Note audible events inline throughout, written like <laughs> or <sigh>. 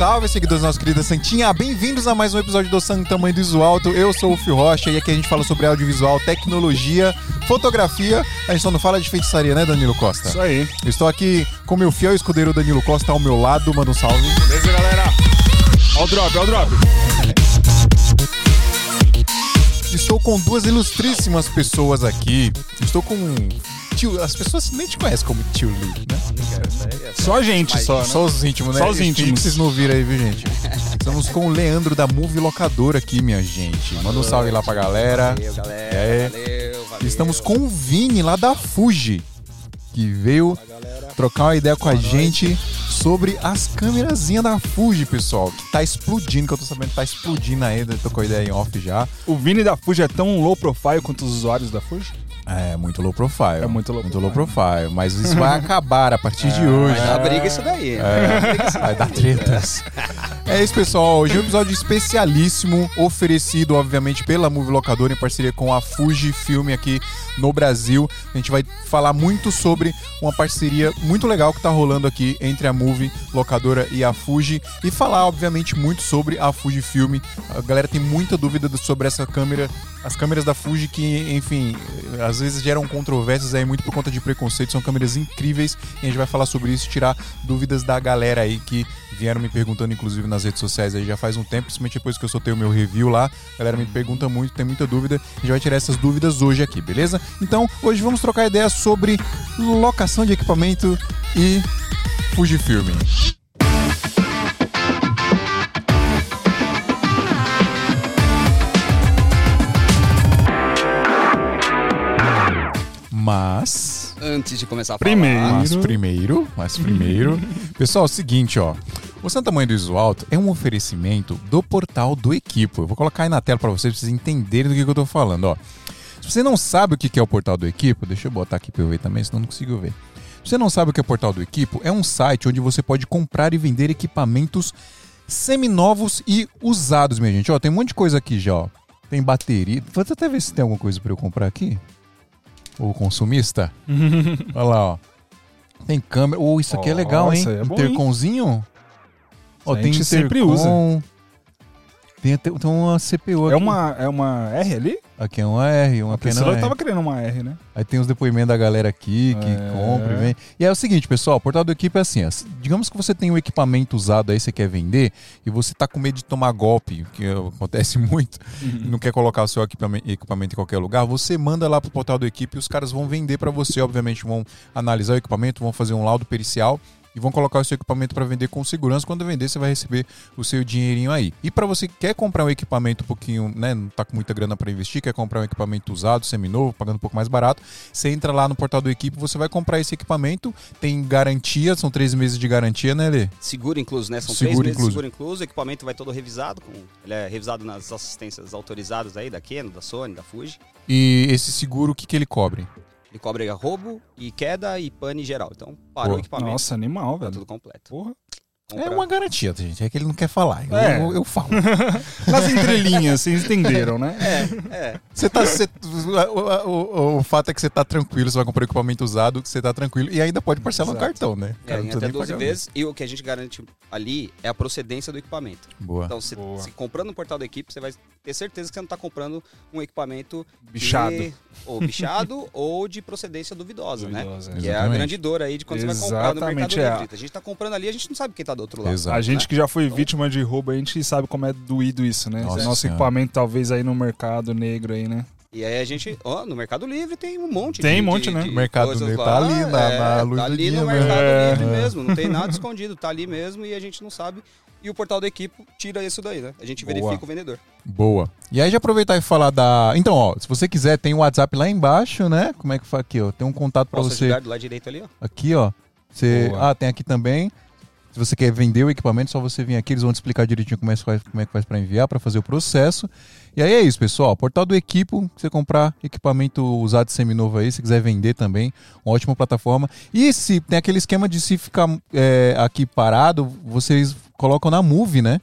Salve, seguidores da nossa querida Santinha. Bem-vindos a mais um episódio do Santo Tamanho do Iso Alto. Eu sou o Fio Rocha e aqui a gente fala sobre audiovisual, tecnologia, fotografia. A gente só não fala de feitiçaria, né, Danilo Costa? Isso aí. Eu estou aqui com meu fiel escudeiro Danilo Costa ao meu lado. Manda um salve. Beleza, galera? Ó o drop, ó o drop. Estou com duas ilustríssimas pessoas aqui. Estou com tio. As pessoas nem te conhecem como tio Lee, né? Só a gente, só, né? Só os íntimos, né? Só os íntimos. Vocês não viram aí, viu, gente? Estamos com o Leandro da Movie Locadora aqui, minha gente. Manda um salve lá pra galera. Valeu, galera. É. Valeu, valeu. Estamos com o Vini lá da Fuji, que veio trocar uma ideia com a gente sobre as câmerazinhas da Fuji, pessoal. Que tá explodindo, que eu tô sabendo que tá explodindo ainda. Tocou ideia em off já. O Vini da Fuji é tão low profile quanto os usuários da Fuji? É, muito low profile. É muito low Muito low profile. Mas isso <laughs> vai acabar a partir de hoje. Vai dar briga isso daí. É, vai dar tretas. É isso, pessoal. Hoje é um episódio especialíssimo, oferecido, obviamente, pela Movie Locadora, em parceria com a Fuji Filme aqui no Brasil. A gente vai falar muito sobre uma parceria muito legal que tá rolando aqui entre a Movie Locadora e a Fuji. E falar, obviamente, muito sobre a Fuji Filme. A galera tem muita dúvida sobre essa câmera. As câmeras da Fuji que, enfim, às vezes geram controvérsias aí muito por conta de preconceito. São câmeras incríveis e a gente vai falar sobre isso, tirar dúvidas da galera aí que vieram me perguntando, inclusive nas redes sociais aí já faz um tempo, principalmente depois que eu soltei o meu review lá. A galera me pergunta muito, tem muita dúvida. A gente vai tirar essas dúvidas hoje aqui, beleza? Então, hoje vamos trocar ideias sobre locação de equipamento e Fujifilm. Mas Antes de começar a falar. Primeiro. Mas primeiro, mas primeiro. <laughs> Pessoal, é o seguinte, ó. O Santa Mãe do Iso Alto é um oferecimento do portal do Equipo. Eu vou colocar aí na tela para vocês, pra vocês entenderem do que, que eu tô falando, ó. Se você não sabe o que que é o portal do Equipo, deixa eu botar aqui pra eu ver também, senão não consigo ver. Se você não sabe o que é o portal do Equipo, é um site onde você pode comprar e vender equipamentos seminovos e usados, minha gente. Ó, tem um monte de coisa aqui já, ó. Tem bateria. Vou até ver se tem alguma coisa para eu comprar aqui. O consumista. <laughs> Olha lá, ó. Tem câmera. Oh, isso aqui é legal, hein? é bom, hein? Intercomzinho. Ó, tem gente sempre intercom. usa. Tem até tem uma CPU aqui. É uma, é uma R ali? Aqui é uma R, uma A pequena pessoa R. tava querendo uma R, né? Aí tem os depoimentos da galera aqui que É. compra e vem. E é o seguinte, pessoal, o portal do equipe é assim, ó, digamos que você tem um equipamento usado aí, você quer vender, e você tá com medo de tomar golpe, que acontece <laughs> muito, e não quer colocar o seu equipamento, equipamento em qualquer lugar, você manda lá pro portal do equipe e os caras vão vender para você, obviamente vão analisar o equipamento, vão fazer um laudo pericial, e vão colocar o seu equipamento para vender com segurança. Quando vender, você vai receber o seu dinheirinho aí. E para você que quer comprar um equipamento um pouquinho, né, não tá com muita grana para investir, quer comprar um equipamento usado, seminovo, pagando um pouco mais barato, você entra lá no portal do equipe, você vai comprar esse equipamento, tem garantia, são três meses de garantia, né, Lê? Seguro incluso, né? São Seguro três meses incluso. de seguro incluso. O equipamento vai todo revisado. Com, ele é revisado nas assistências autorizadas aí da Canon, da Sony, da Fuji. E esse seguro, o que, que ele cobre? Ele cobre roubo e queda e pane geral. Então, parou Pô. o equipamento. Nossa, animal, Tá velho. tudo completo. Porra. É uma garantia, gente. É que ele não quer falar. Eu, É. eu, eu falo. <laughs> Nas entrelinhas, vocês entenderam, né? É, é. Você tá. você- o, o- o fato é que você tá tranquilo, você vai comprar equipamento usado, você tá tranquilo. E ainda pode parcelar no Exato. cartão, né? É, Cara, não em precisa até nem 12 pagar. vezes. E o que a gente garante ali é a procedência do equipamento. Boa. Então, se, Boa. se comprando no portal da equipe, você vai ter certeza que você não está comprando um equipamento Bichado. de- ou bichado <laughs> ou de procedência duvidosa, né? Duvidosa, Que é a Exatamente. grande dor aí de quando você vai comprar no Exatamente, Mercado é. Livre. A gente tá comprando ali, a gente não sabe quem tá do outro lado. Exato. A gente que já foi Então- vítima de roubo, a gente sabe como é doído isso, né? Nossa Nosso Senhora. equipamento talvez aí no mercado negro aí, né? E aí a gente, ó, no Mercado Livre tem um monte Tem de, um monte, de- né? de Mercado Livre lá. tá ali na- É, na luz tá do ali dia no mesmo. Mercado É. Livre mesmo, não tem nada <laughs> escondido, tá ali mesmo e a gente não sabe. E o portal da equipe tira isso daí, né? A gente Boa. verifica o vendedor. Boa. E aí, já aproveitar e falar da. Então, ó, se você quiser, tem o WhatsApp lá embaixo, né? Como é que faz aqui, ó? Tem um contato pra Posso você. ajudar do lado direito ali, ó. Aqui, ó. Você... Boa. Ah, tem aqui também. Se você quer vender o equipamento, só você vir aqui, eles vão te explicar direitinho como é que faz, como é que faz para enviar, para fazer o processo. E aí é isso, pessoal. Portal do Equipo, você comprar equipamento usado seminovo aí, se quiser vender também, uma ótima plataforma. E se tem aquele esquema de se ficar é, aqui parado, vocês colocam na Move, né?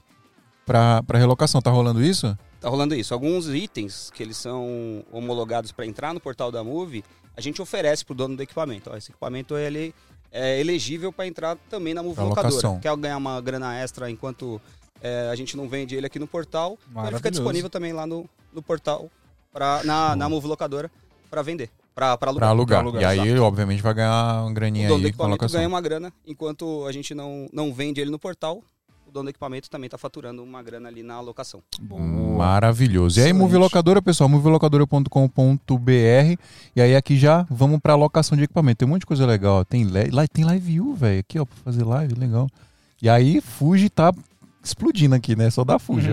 Pra, pra relocação. Tá rolando isso? Tá rolando isso. Alguns itens que eles são homologados para entrar no portal da Move, a gente oferece pro dono do equipamento. Ó, esse equipamento ele é elegível para entrar também na Move Locadora. locação. Quer ganhar uma grana extra enquanto é, a gente não vende ele aqui no portal, então ele fica disponível também lá no, no portal, pra, na, na Move Locadora, para vender, para alugar. Pra alugar. alugar, E aí, exato. obviamente, vai ganhar uma O graninha dono do aí com a equipamento locação. ganha uma grana, enquanto a gente não, não vende ele no portal, o dono do equipamento também está faturando uma grana ali na alocação. Boa. Maravilhoso. E aí. Move Locadora, pessoal, movilocadora.com.br. E aí, aqui já vamos pra locação de equipamento. Tem um monte de coisa legal. ó. Tem, li- lá, tem live view, velho. Aqui, ó, pra fazer live, legal. E aí, Fuji tá explodindo aqui, né? Só da Fuji.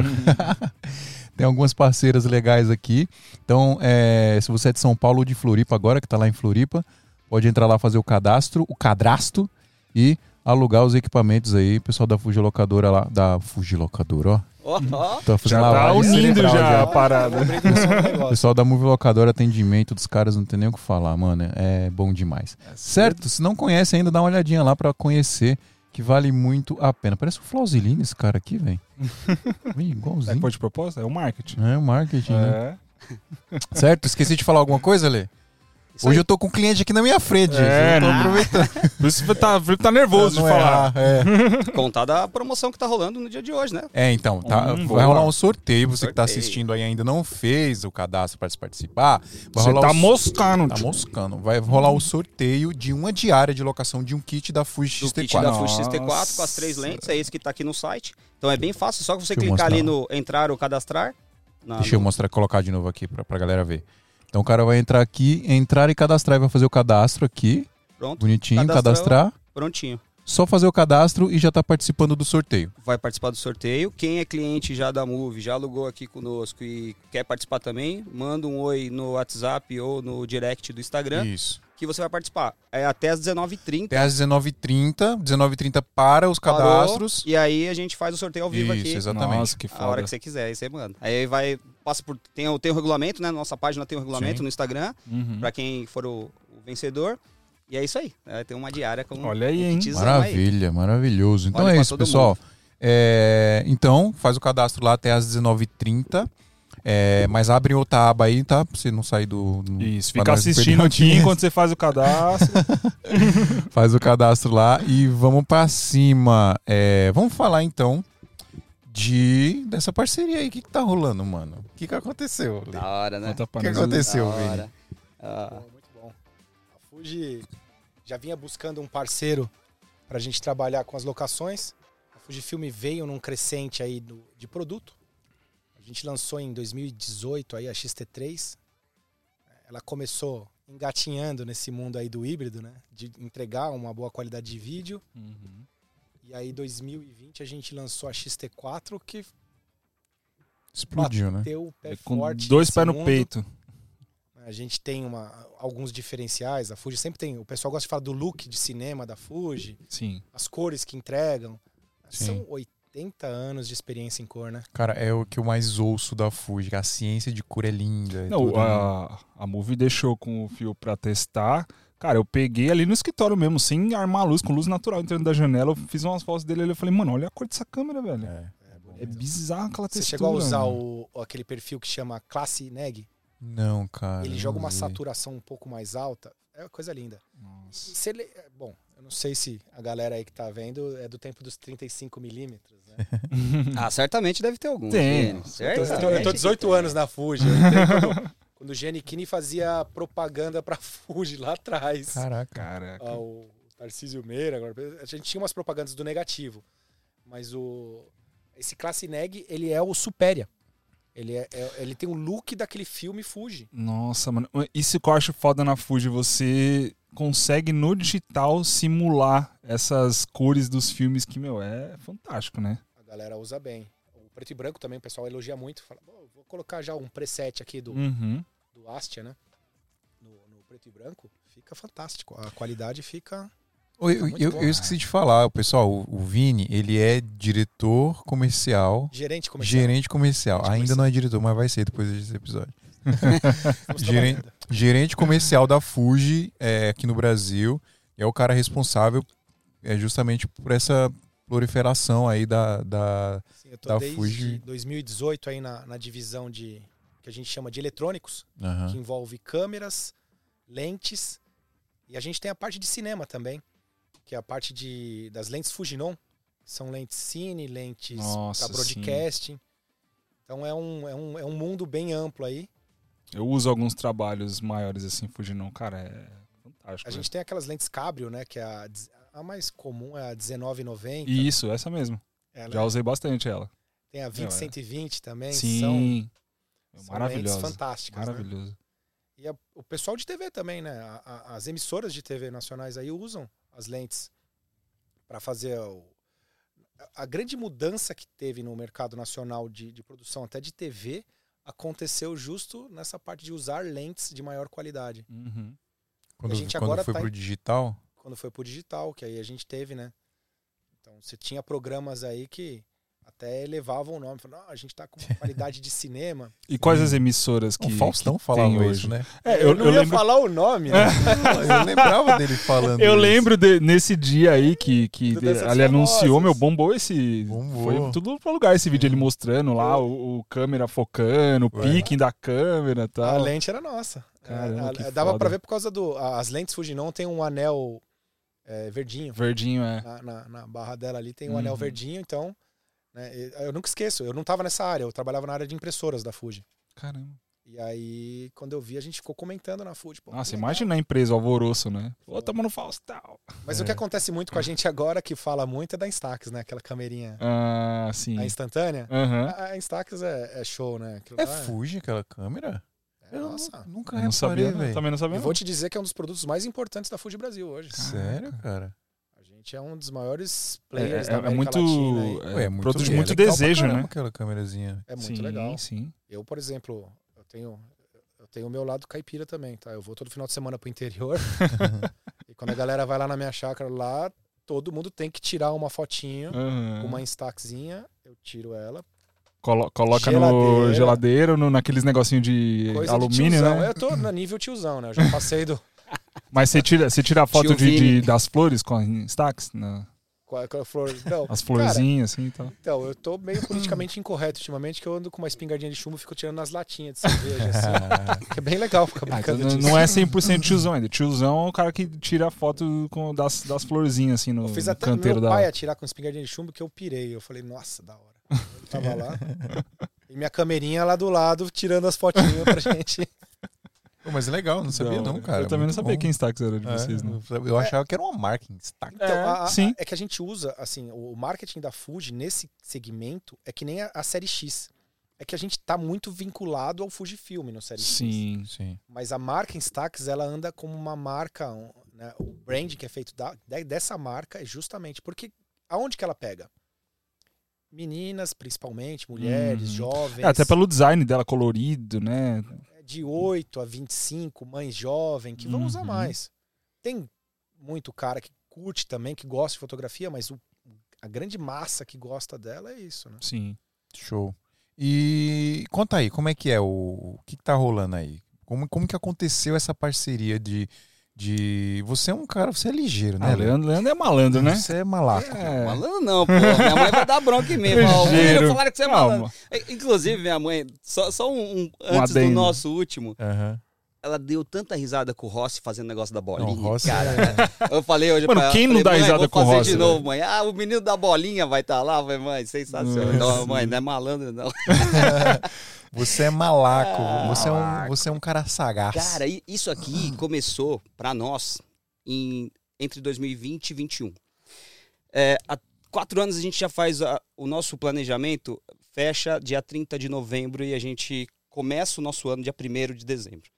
<laughs> tem algumas parceiras legais aqui. Então, é, se você é de São Paulo ou de Floripa agora, que tá lá em Floripa, pode entrar lá fazer o cadastro, o cadastro e alugar os equipamentos aí. Pessoal da Fuji Locadora lá, da Fuji Locadora, ó. Ó, ó. Tô fazendo Já tá unindo cerebral já a parada. <laughs> O pessoal da Movie Locadora, atendimento dos caras, não tem nem o que falar, mano. É bom demais. Certo? Se não conhece ainda, dá uma olhadinha lá pra conhecer, que vale muito a pena. Parece o Flausilino esse cara aqui, velho. <laughs> Vem É, igualzinho. foi de propósito? É o marketing. É o marketing, né? É. Certo? Esqueci de falar alguma coisa, Lê? Isso Hoje aí. eu tô com um cliente aqui na minha frente. É, tô né? aproveitando. <laughs> Por isso que tá, o Felipe tá nervoso Não de falar. errar, é. <laughs> Contar da promoção que tá rolando no dia de hoje, né? É, então, tá, Hum, vai rolar um sorteio. Você que tá Sorteio. assistindo aí ainda não fez o cadastro para participar. Vai Você tá o moscando. Tá moscando. Vai rolar o sorteio de uma diária de locação de um kit da Fuji do XT4. kit da Fuji Nossa. XT4 com as três lentes, é esse que tá aqui no site. Então é bem fácil, só que você Deixa clicar ali no entrar ou cadastrar. na- Deixa eu mostrar, colocar de novo aqui pra, pra galera ver. Então o cara vai entrar aqui, entrar e cadastrar. e Vai fazer o cadastro aqui, Pronto, bonitinho, cadastrar. prontinho. Só fazer o cadastro e já tá participando do sorteio. Vai participar do sorteio. Quem é cliente já da Move, já alugou aqui conosco e quer participar também, manda um oi no WhatsApp ou no direct do Instagram Isso. que você vai participar. É até às 19h30. Até às 19h30. 19h30 para os parou, cadastros. E aí a gente faz o sorteio ao vivo Isso, aqui. exatamente. Nossa, que A hora foda. que você quiser, aí você manda. Aí vai, passa por. Tem, o- tem o regulamento, né? Nossa página tem o regulamento Sim. no Instagram, Uhum. pra quem for o, o vencedor. E é isso aí. É, tem uma diária com Olha aí, hein? kitzão aí. Maravilha, maravilhoso. Então Vale é isso, pessoal. É, então, faz o cadastro lá até às 19h30. É, mas abre outra aba aí, tá? Pra você não sair do. do- Isso, fica assistindo aqui enquanto você faz o cadastro. <laughs> Faz o cadastro lá e vamos pra cima. É, vamos falar então de dessa parceria aí. O que, que tá rolando, mano? O que, que aconteceu? Da hora, né? O que aconteceu, Da Vini? hora. Ah, muito bom. A Fuji já vinha buscando um parceiro para a gente trabalhar com as locações. A Fujifilm veio num crescente aí do- de produto. A gente lançou em 2018 aí a XT3. Ela começou engatinhando nesse mundo aí do híbrido, né? De entregar uma boa qualidade de vídeo. Uhum. E aí, 2020, a gente lançou a XT4, que Explodiu, né? pé É Com forte. dois pés no peito. A gente tem uma, alguns diferenciais. A Fuji sempre tem. O pessoal gosta de falar do look de cinema da Fuji, Sim. as cores que entregam. Sim. São 80 anos de experiência em cor, né? Cara, é o que eu mais ouço da Fuji. A ciência de cor é linda. e Não, tudo, né? a, a Movie deixou com o fio pra testar. Cara, eu peguei ali no escritório mesmo, sem armar a luz, com luz natural entrando da janela. Eu fiz umas fotos dele ali. Eu falei, mano, olha a cor dessa câmera, velho. É. É bizarro aquela Você textura. chegou a usar o, aquele perfil que chama Classe Neg? Não, cara. Ele não joga uma saturação um pouco mais alta. É uma coisa linda. Nossa. Se ele- é, bom, eu não sei se a galera aí que tá vendo é do tempo dos 35 milímetros, né? <laughs> ah, certamente deve ter algum. Tem. Eu tô, eu tô que 18 tem. anos na Fuji. <laughs> Eu quando, o Giannichini fazia propaganda pra Fuji lá atrás. Caraca. Caraca. O Tarcísio Meira, agora, a gente tinha umas propagandas do negativo, mas o esse Classe Neg, ele é o Supéria. Ele, é, é- ele tem o look daquele filme Fuji. Nossa, mano. Isso que eu acho foda na Fuji, você consegue no digital simular essas cores dos filmes que, meu, é fantástico, né? A galera usa bem. O preto e branco também, o pessoal elogia muito. Fala, "Pô, vou colocar já um preset aqui do, Uhum. Do Astia, né? No, no preto e branco. Fica fantástico. A qualidade fica... Eu, eu- bom. eu esqueci de falar, pessoal, o, o Vini, ele é diretor comercial, Gerente comercial. gerente comercial. Gerente Ainda comercial. não é diretor, mas vai ser depois desse episódio. <laughs> Gerente-. Gerente comercial da Fuji é, aqui no Brasil. É o cara responsável é, justamente por essa proliferação aí da, da, Sim, eu tô da desde Fuji. 2018 aí na, na divisão de que a gente chama de eletrônicos. Aham. que envolve câmeras, lentes e a gente tem a parte de cinema também. que é a parte de, das lentes Fujinon. São lentes cine, lentes para broadcasting. Então é um, é, um, é um mundo bem amplo aí. Eu uso alguns trabalhos maiores assim, Fujinon. Cara, é fantástico. A velho. gente tem aquelas lentes Cabrio, né? Que é a, a mais comum, é a 1990. Isso, essa mesmo. Ela Já usei bastante ela. Tem a Não, é. 20-120 também. Sim. são lentes Maravilhosa. fantásticas. né? Maravilhoso. E a- o pessoal de TV também, né? A- a- as emissoras de TV nacionais aí usam as lentes para fazer o- a- grande mudança que teve no mercado nacional de, de produção até de TV aconteceu justo nessa parte de usar lentes de maior qualidade. Uhum. Quando, a gente quando agora foi tá pro digital, Quando foi pro digital, que aí a gente teve, né? Então você tinha programas aí que até elevavam o nome. Falavam, "Não, a gente tá com uma <laughs> qualidade de cinema. E quais as emissoras que, o Faustão que falava isso, hoje? né? É, eu, eu, não eu ia lembro, falar o nome, né? <laughs> <laughs> eu lembrava dele falando eu isso. lembro de- nesse dia aí que, que ele anunciou, Famosas. meu, bombou esse. Bombou. Foi tudo pra lugar esse vídeo, ele mostrando lá o, o câmera focando, o Ué. picking da câmera e A tal. lente era nossa. Caramba, É, que a- dava foda. pra ver por causa do. a- As lentes Fujinon tem um anel é, verdinho. Verdinho, é. Na, na- na barra dela ali tem um Uhum. anel verdinho, então. Né, eu nunca esqueço, eu não tava nessa área, eu trabalhava na área de impressoras da Fuji. Caramba. E aí, quando eu vi, a gente ficou comentando na Fuji. pô, Nossa, imagina a empresa, o alvoroço, né? Pô, tamo no Faustão. Mas o que acontece muito com a gente agora, que fala muito, é da Instax, né? Aquela camerinha Ah, sim. a instantânea. Aham. A, a Instax é, é show, né? Aquilo É lá Fuji aquela câmera? é- Eu nossa. nu- nunca Eu não reparei, sabia, não. velho. Também não sabia. E não. vou te dizer que é um dos produtos mais importantes da Fuji Brasil hoje. Sério, cara? A gente é um dos maiores É, players é- da é América muito. Latina. é, Ué, é muito produz é muito pra desejo, caramba né? Aquela câmerazinha. É muito sim, legal. Sim. Eu, por exemplo, eu tenho eu tenho o meu lado caipira também, tá? Eu vou todo final de semana pro interior. <laughs> <laughs> e quando a galera vai lá na minha chácara lá, todo mundo tem que tirar uma fotinho com uma Instaxzinha, eu tiro ela. Colo- coloca no Geladeira. geladeiro, no, naqueles negocinho de Coisa de alumínio, tiozão. né? Eu tô no nível tiozão, né? Eu já passei do <laughs> Mas você tira, você tira a foto de, de- das flores com Instax? Na- a flor. Não, as cara, florzinhas, assim e tal. então, eu tô meio politicamente incorreto ultimamente, que eu ando com uma espingardinha de chumbo e fico tirando nas latinhas de cerveja, assim. Que <laughs> é bem legal ficar Ah, então brincando não, disso. não é 100% tiozão ainda. Tiozão é o cara que tira a foto com, das, das florzinhas, assim, no, Eu fiz até canteiro meu da. pai atirar com espingardinha de chumbo que eu pirei. Eu falei, nossa, da hora. Ele tava lá. <laughs> E minha camerinha lá do lado, tirando as fotinhas pra <laughs> gente. Pô, mas é legal, não sabia não, hora. cara. Eu também não sabia bom. quem Instax era de É, vocês, não. eu- Eu achava que era uma marca Instax. Então, É, a- a- sim. é que a gente usa, assim, o marketing da Fuji nesse segmento é que nem a, a série X. É que a gente tá muito vinculado ao Fujifilm no série X. Sim. Sim. Mas a marca Instax, ela anda como uma marca, né, o brand que é feito da- de- dessa marca é justamente porque aonde que ela pega? Meninas, principalmente, mulheres, Uhum. jovens. É, até pelo design dela colorido, né? De 8 a 25, mães jovens, que vão usar Uhum. mais. Tem muito cara que curte também, que gosta de fotografia, mas o- a grande massa que gosta dela é isso, né? Sim. Show. E conta aí, como é que é o. O que, que tá rolando aí? Como, como que aconteceu essa parceria de. De... Você é um cara, você é ligeiro, né? Ah, Leandro, Leandro é malandro, né? Você é malaco. É. Malandro não, pô. Minha mãe vai dar bronca em mim. Fala, <laughs> "Ô, Ligeiro. falaram que você é malandro. Inclusive, minha mãe, só, só um, um- antes do adendo. nosso último, Aham. Ela deu tanta risada com o Rossi fazendo negócio da bolinha. Não, Rossi cara. é- <laughs> Eu falei hoje Mano, pra ela, quem não falei, dá mãe, risada com o fazer Rossi, de novo, velho? mãe. Ah, o menino da bolinha vai estar lá. Eu Falei, mãe, sensacional. Nossa. Não, mãe, não é malandro, não. <laughs> Você é malaco. Ah, você, é um, você é um cara sagaz. Cara, isso aqui começou pra nós em, entre 2020 e 2021. É, há quatro anos a gente já faz a- o nosso planejamento, fecha dia 30 de novembro e a gente começa o nosso ano dia 1 de dezembro.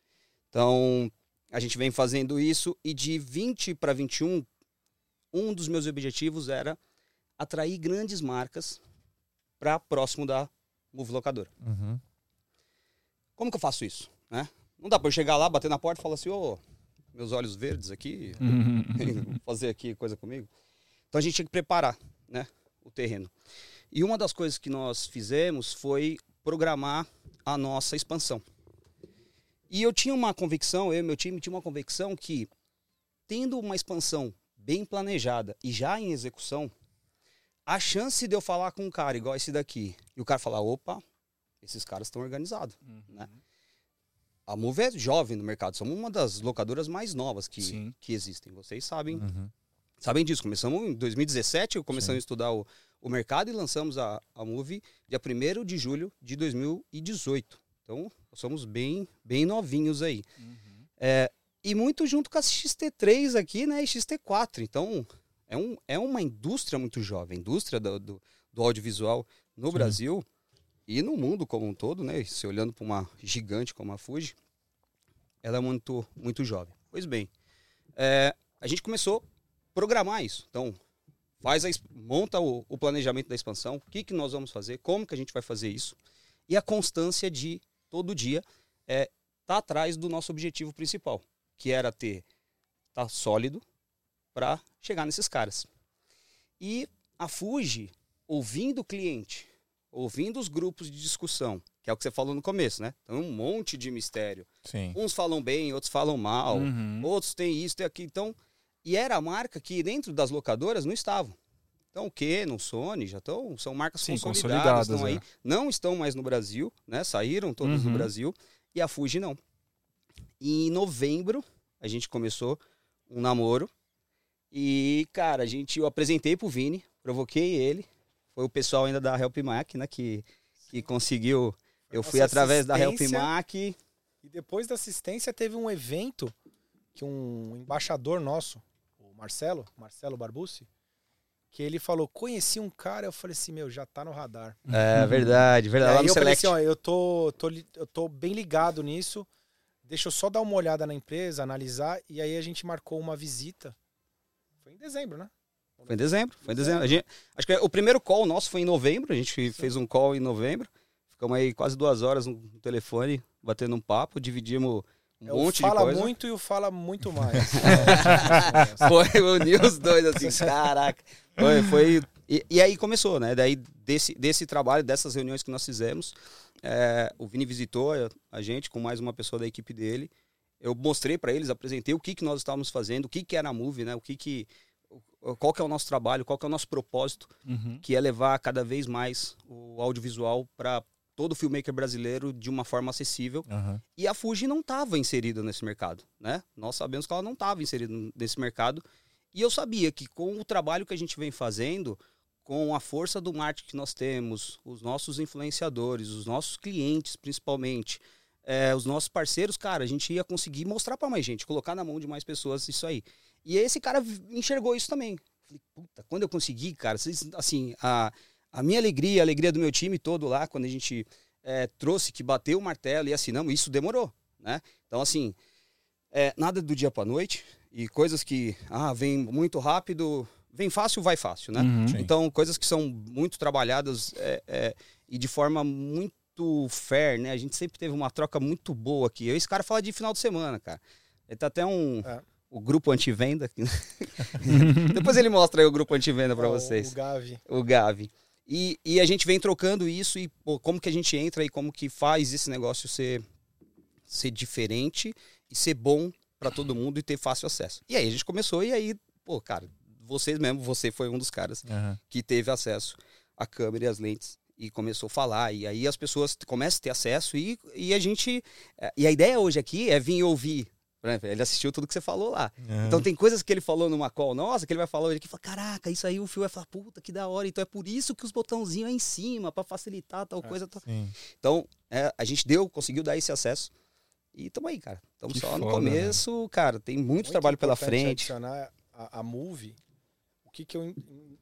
Então, a gente vem fazendo isso e de 20 para 21, um dos meus objetivos era atrair grandes marcas para próximo da Move Locadora. Uhum. Como que eu faço isso? Né? Não dá para eu chegar lá, bater na porta e falar assim, ô, meus olhos verdes aqui, Uhum. <laughs> fazer aqui coisa comigo. Então a gente tinha que preparar, né, o terreno. E uma das coisas que nós fizemos foi programar a nossa expansão. E eu tinha uma convicção, eu e meu time tinha uma convicção que tendo uma expansão bem planejada e já em execução, a chance de eu falar com um cara igual esse daqui e o cara falar, opa, esses caras estão organizados, né? A Move é jovem no mercado, somos uma das locadoras mais novas que, Sim. que existem, vocês sabem Uhum. sabem disso. Começamos em 2017, começamos Sim. a estudar o, o mercado e lançamos a, a Movie dia 1 de julho de 2018. Então, somos bem, bem novinhos aí. Uhum. É, e muito junto com a XT3 aqui, né? E XT4. Então, é, um, é uma indústria muito jovem, indústria do, do, do audiovisual no Sim. Brasil e no mundo como um todo, né? Se olhando para uma gigante como a Fuji, ela é muito, muito jovem. Pois bem, é, a gente começou a programar isso. Então, faz a, monta o, o, planejamento da expansão, o que, que nós vamos fazer, como que a gente vai fazer isso, e a constância de todo dia é tá atrás do nosso objetivo principal, que era ter tá sólido para chegar nesses caras. E a Fuji, ouvindo o cliente, ouvindo os grupos de discussão, que é o que você falou no começo, né? Tem um monte de mistério. Sim. Uns falam bem, outros falam mal, uhum. outros têm isso, tem aquilo. Então, e era a marca que dentro das locadoras não estavam. Então, o Canon, Sony, já estão, são marcas Sim, consolidadas, estão aí. É. Não estão mais no Brasil, né? Saíram todos uhum. do Brasil. E a Fuji não. E em novembro, a gente começou um namoro. E, cara, a gente, eu apresentei pro Vini, provoquei ele. Foi o pessoal ainda da Help Mac, né? Que, que conseguiu. Eu fui através da Help Mac. E depois da assistência teve um evento que um embaixador nosso, o Marcelo, Marcelo Barbucci, que ele falou, conheci um cara, eu falei assim, meu, já tá no radar. É, verdade, verdade. No eu Select. falei assim, ó, eu tô, tô, eu tô bem ligado nisso, deixa eu só dar uma olhada na empresa, analisar, e aí a gente marcou uma visita. Foi em dezembro, né? Foi em dezembro, foi em dezembro. Gente, acho que o primeiro call nosso foi em novembro, a gente Sim. fez um call em novembro. Ficamos aí quase duas horas no telefone, batendo um papo, dividimos um é monte de coisa. fala muito e o fala muito mais. <laughs> foi, uniu os dois assim, <laughs> caraca. Foi, foi e, e, aí começou, né? Daí desse, desse trabalho, dessas reuniões que nós fizemos, é, o Vini visitou a, a, gente com mais uma pessoa da equipe dele. Eu mostrei para eles, apresentei o que, que nós estávamos fazendo, o que, que era a Move, né? O que, que qual que é o nosso trabalho, qual que é o nosso propósito, uhum. que é levar cada vez mais o audiovisual para todo filmmaker brasileiro de uma forma acessível. Uhum. E a Fuji não estava inserida nesse mercado, né? Nós sabemos que ela não estava inserida nesse mercado. E eu sabia que com o trabalho que a gente vem fazendo, com a força do marketing que nós temos, os nossos influenciadores, os nossos clientes principalmente, é, os nossos parceiros, cara, a gente ia conseguir mostrar para mais gente, colocar na mão de mais pessoas isso aí. E esse cara enxergou isso também. Falei, puta, quando eu consegui, cara, assim, a, a minha alegria, a alegria do meu time todo lá, quando a gente é, trouxe, que bateu o martelo e assinamos, isso demorou, né? Então, assim, é, nada do dia para noite e coisas que, ah, vem muito rápido, vem fácil, vai fácil, né? Uhum. Então, coisas que são muito trabalhadas é, é, e de forma muito fair, né? A gente sempre teve uma troca muito boa aqui. Eu, esse cara fala de final de semana, cara. Ele tá até um... É o grupo antivenda. <laughs> Depois ele mostra aí o grupo antivenda para vocês. O Gavi. O Gavi. E, e a gente vem trocando isso e pô, como que a gente entra e como que faz esse negócio ser, ser diferente e ser bom para todo mundo e ter fácil acesso. E aí a gente começou e aí, pô, cara, vocês mesmo, você foi um dos caras uhum. que teve acesso à câmera e às lentes e começou a falar. E aí as pessoas começam a ter acesso e, e a gente. Eh, e a ideia hoje aqui é vir ouvir ele assistiu tudo que você falou lá. Uhum. Então tem coisas que ele falou numa call nossa, que ele vai falar hoje aqui, fala, caraca, isso aí o fio vai falar, puta, que da hora. Então é por isso que os botãozinhos é em cima, para facilitar tal é, coisa. Tal. Então, é, a gente deu, conseguiu dar esse acesso. E estamos aí, cara. Estamos só foda, no começo, né? cara. Tem muito, muito trabalho pela frente. adicionar a, a Move, o que que eu, em,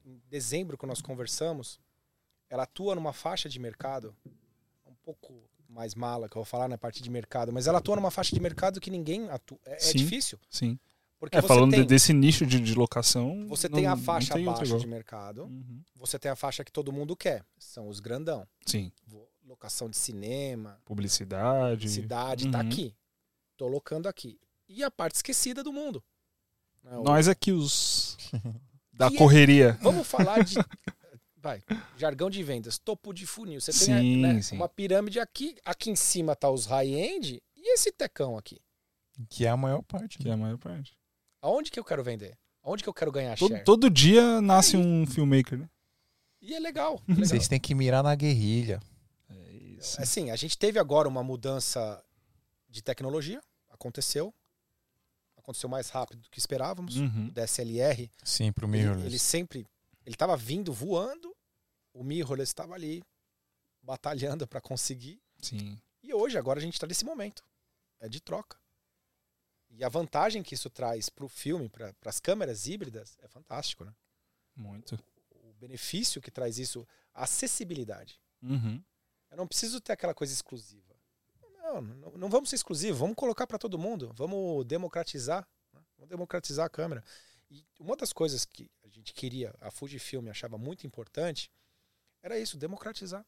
em dezembro, que nós conversamos, ela atua numa faixa de mercado um pouco mais mala, que eu vou falar na parte de mercado, mas ela atua numa faixa de mercado que ninguém atua. É, é difícil. Sim. Porque é, falando tem, desse nicho de, de locação. Você não, tem a faixa baixa de mercado, uhum. você tem a faixa que todo mundo quer, são os grandão. Sim. Locação de cinema, publicidade. Publicidade, tá uhum. tá aqui. Tô locando aqui. E a parte esquecida do mundo. Né, Nós aqui, os. <laughs> da é correria. É, vamos falar de <laughs> vai, jargão de vendas, topo de funil. Você sim, tem né, sim. uma pirâmide aqui, aqui em cima tá os high-end e esse tecão aqui. Que é a maior parte. Que é a maior parte. Aonde que eu quero vender? Aonde que eu quero ganhar todo, share? Todo dia nasce um filmmaker, né? E é legal, é legal. Vocês têm que mirar na guerrilha. É isso. Assim, a gente teve agora uma mudança de tecnologia. Aconteceu. aconteceu mais rápido do que esperávamos. Uhum. O DSLR, Sim, pro ele, mirrorless. ele sempre, ele estava vindo voando, o mirrorless estava ali batalhando para conseguir. Sim. E hoje, agora a gente está nesse momento. É de troca. E a vantagem que isso traz para o filme, para as câmeras híbridas, é fantástico, né? Muito. O benefício que traz isso, a acessibilidade. Uhum. Eu não preciso ter aquela coisa exclusiva. Não, não, não vamos ser exclusivos, vamos colocar para todo mundo, vamos democratizar, né? vamos democratizar a câmera. E uma das coisas que a gente queria, a Fujifilm achava muito importante, era isso, democratizar.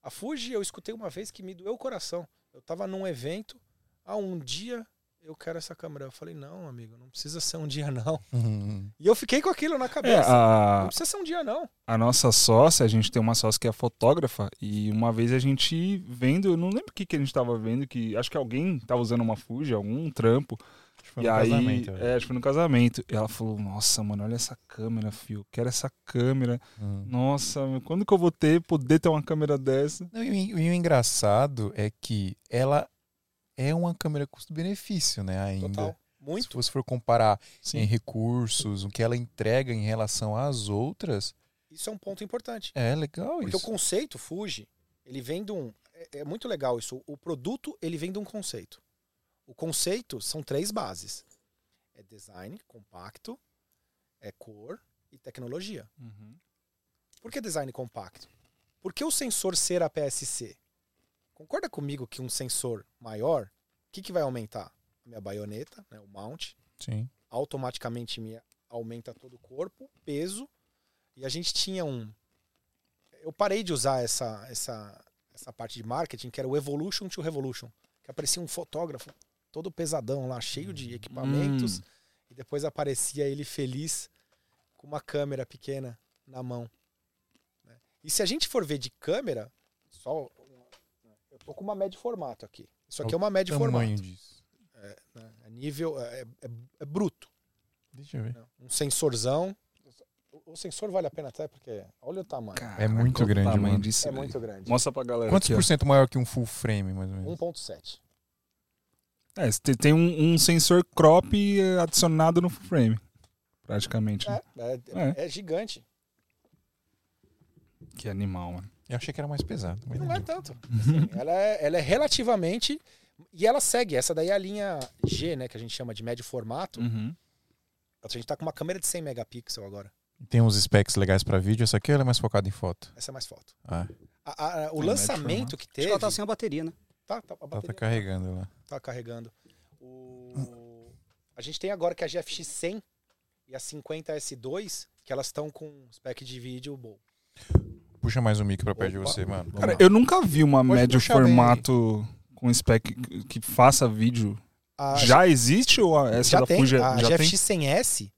A Fuji, eu escutei uma vez que me doeu o coração. Eu estava num evento, há um dia eu quero essa câmera. Eu falei, não, amigo, não precisa ser um dia não. Uhum. E eu fiquei com aquilo na É, cabeça. Não a, precisa ser um dia não. a nossa sócia, a gente tem uma sócia que é fotógrafa, e uma vez a gente vendo, eu não lembro o que, que a gente tava vendo, que acho que alguém tava usando uma Fuji, algum trampo. Foi e no aí, casamento, é, acho que foi no casamento. E ela falou: Nossa, mano, olha essa câmera, fio. Quero essa câmera. Uhum. Nossa, quando que eu vou ter, poder ter uma câmera dessa? Não, e, o- e o engraçado é que ela é uma câmera custo-benefício, né, ainda. Total. Se Muito. você for comparar Sim. em recursos, o que ela entrega em relação às outras, Isso é um ponto importante. é legal Porque o isso. conceito Fuji, ele vem de um. É, é muito legal isso. O produto, ele vem de um conceito. O conceito são três bases: é design, compacto, é cor e tecnologia. Uhum. Por que design compacto? Por que o sensor ser APS-C? Concorda comigo que um sensor maior, o que, que vai aumentar? A minha baioneta, né, o mount, Sim. automaticamente me aumenta todo o corpo, peso. E a gente tinha um. Eu parei de usar essa, essa, essa parte de marketing, que era o Evolution to Revolution. Que aparecia um fotógrafo todo pesadão lá, cheio de equipamentos. Hum. E depois aparecia ele feliz com uma câmera pequena na mão. né? E se a gente for ver de câmera, só. Eu tô com uma média formato aqui. Isso aqui é uma média Tamanho formato. disso. né? É nível. É, é- é bruto. Deixa eu ver. né? Um sensorzão. O- sensor vale a pena até porque olha o tamanho. É muito grande, mano. disso, é velho. muito grande. Mostra pra galera. Quantos aqui, por cento maior que um full frame, mais ou menos? 1.7. É, você tem- um, um sensor crop eh, adicionado no full frame. Praticamente. né? É, é, é gigante. Que animal, mano. Eu achei que era mais pesado. mas Não não. é tanto. <laughs> Assim, ela, é, ela é relativamente. E ela segue. Essa daí é a linha G, né? Que a gente chama de médio formato. Uhum. A gente tá com uma câmera de 100 megapixels agora. Tem uns specs legais pra vídeo, essa aqui ela é mais focada em foto. Essa é mais foto. Ah, A- a- o lançamento que Acho teve. que ela tá sem a bateria, né? Tá, tá, bateria tá carregando lá. tá carregando. O... A gente tem agora que a GFX 100 e a 50S2, que elas estão com spec de vídeo bom. Puxa mais um mic pra perto de você, mano. Cara, eu nunca vi uma Pode médio puxar bem formato com spec que- que faça vídeo. A, já existe ou a- essa já da tem. Fuji a já tem? GFX 100S,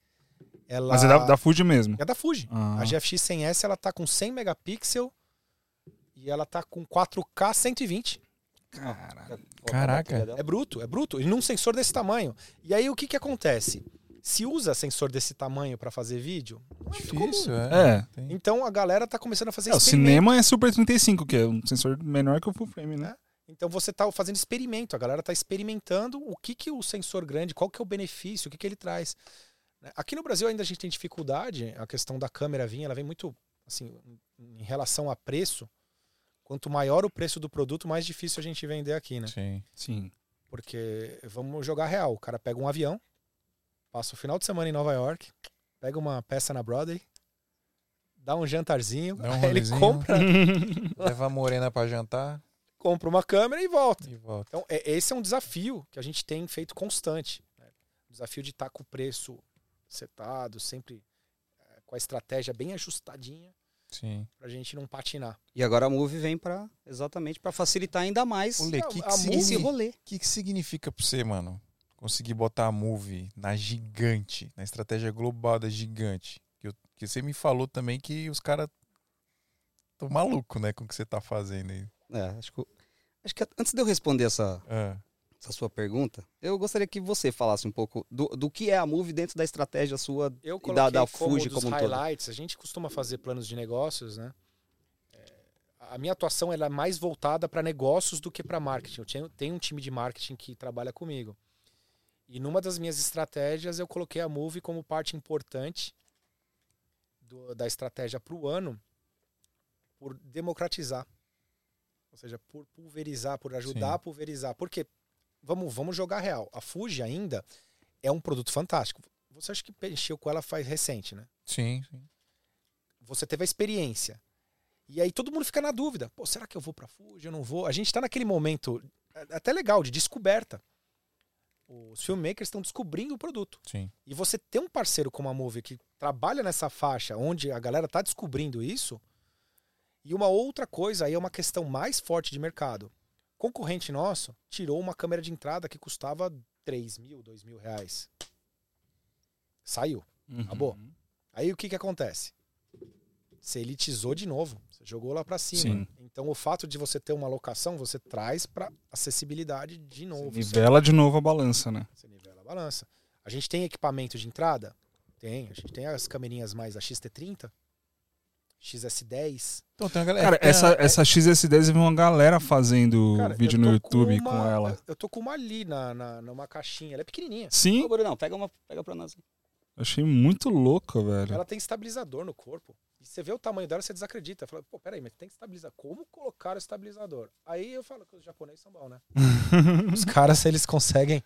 ela... Mas é da, da Fuji mesmo. É da Fuji. Ah. A GFX 100S ela tá com 100 megapixels e ela tá com 4K 120. Caralho. Caraca. É bruto, é bruto. E num sensor desse tamanho. E aí o que que acontece? Se usa sensor desse tamanho para fazer vídeo, é muito comum. Difícil, é. É. Então a galera tá começando a fazer É, o cinema é Super 35, que é um sensor menor que o full frame, né? Então você tá fazendo experimento, a galera tá experimentando o que que o sensor grande, qual que é o benefício, o que que ele traz. Aqui no Brasil ainda a gente tem dificuldade, a questão da câmera vir, ela vem muito assim, em relação a preço. Quanto maior o preço do produto, mais difícil a gente vender aqui, né? Sim. Sim. Porque vamos jogar real, o cara pega um avião, passa o final de semana em Nova York, pega uma peça na Broadway, dá um jantarzinho, Dá um aí <laughs> ele compra, <laughs> Leva a morena pra jantar compra uma câmera e volta. e volta. Então, é- esse é um desafio que a gente tem feito constante. Né? O desafio de estar com o preço setado, sempre é, com a estratégia bem ajustadinha, Sim. pra gente não patinar. E agora a Move vem para exatamente para facilitar ainda mais Ô, Lê, Não, que que a significa- esse rolê. O que, que significa pra você, mano? Conseguir botar a move na gigante, na estratégia global da gigante. Que, eu- que você me falou também que os caras estão malucos, né, com o que você tá fazendo aí. É, acho que, acho que antes de eu responder essa, Ah, essa sua pergunta, eu gostaria que você falasse um pouco do, do que é a Move dentro da estratégia sua. Eu E da- da como Fuji dos como um todo. highlights. A gente costuma fazer planos de negócios, né? É, A minha atuação ela é mais voltada para negócios do que para marketing. Eu tenho, tenho um time de marketing que trabalha comigo. E numa das minhas estratégias, eu coloquei a Move como parte importante do- da estratégia para o ano por democratizar. Ou seja, por pulverizar, por ajudar Sim. a pulverizar. Porque, vamos, vamos jogar real. A Fuji ainda é um produto fantástico. Você acha que mexeu com ela faz recente, né? Sim, sim. Você teve a experiência. E aí todo mundo fica na dúvida. Pô, será que eu vou pra Fuji? Eu não vou? A gente tá naquele momento é, até legal, de descoberta. Os filmmakers estão descobrindo o produto. Sim. E você ter um parceiro como a Movie que trabalha nessa faixa onde a galera tá descobrindo isso. E uma outra coisa aí é uma questão mais forte de mercado. Concorrente nosso tirou uma câmera de entrada que custava 3 mil, 2 mil reais. Saiu. Acabou. Aí o que que acontece? Você elitizou de novo. Você jogou lá pra cima. Sim. Então o fato de você ter uma locação, você traz pra acessibilidade de novo. Nivela de novo a balança, né? Você nivela a balança. A gente tem equipamento de entrada? Tem. A gente tem as camerinhas mais a XT30, XS10. Então tem a galera. Cara, é, essa, é, essa XS10 eu vi uma galera fazendo Cara, vídeo no tô com YouTube uma- com ela. Eu tô com uma ali na, na, numa caixinha. Ela é pequenininha. Sim, Ô, Brunão, pega uma, pega pra nós. achei muito louca, velho. Ela tem estabilizador no corpo. E você vê o tamanho dela, você desacredita. Fala, pô, peraí, mas tem estabilizador. Como colocar o estabilizador? Aí eu falo que os japoneses são bons, né? <laughs> os caras, eles conseguem,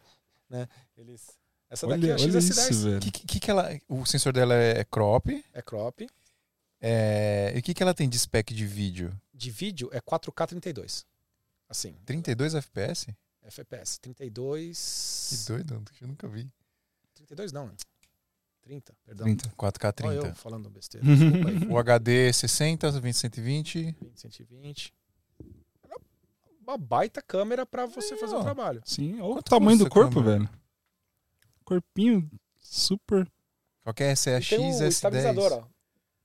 né? Eles... Essa daqui olha é a olha XS10. isso, velho. que, que, que ela. O sensor dela é crop. É crop. É, e o que, que ela tem de spec de vídeo? De vídeo é 4K 32. Assim. 32 FPS? FPS. Que 32. doido, eu nunca vi. 32 não, né? 30, perdão. 30. 4K Olha 30. eu falando besteira. <laughs> O HD 60, 20, 120. 20, 120. Era Uma baita câmera pra você Aí, fazer o trabalho. Sim, olha o tamanho do corpo, câmera? velho. Corpinho super. Qual que é essa? É a tem o XS10. estabilizador, ó.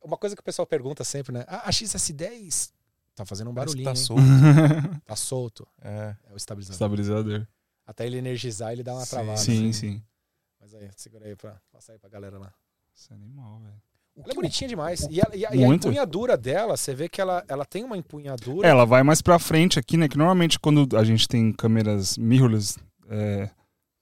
Uma coisa que o pessoal pergunta sempre, né? Ah, a XS10 tá fazendo um que barulhinho, tá hein? solto. <laughs> Tá solto. É. É o estabilizador. Estabilizador. Até ele energizar, ele dá uma Sim, travada. Sim, sim. sim. Mas aí, segura aí pra passar aí pra galera lá. Isso é animal, velho. Ela é bonitinha demais. E, a, e a- e a empunhadura dela, você vê que ela, ela tem uma empunhadura. Ela vai mais pra frente aqui, né? Que normalmente quando a gente tem câmeras mirrorless, é,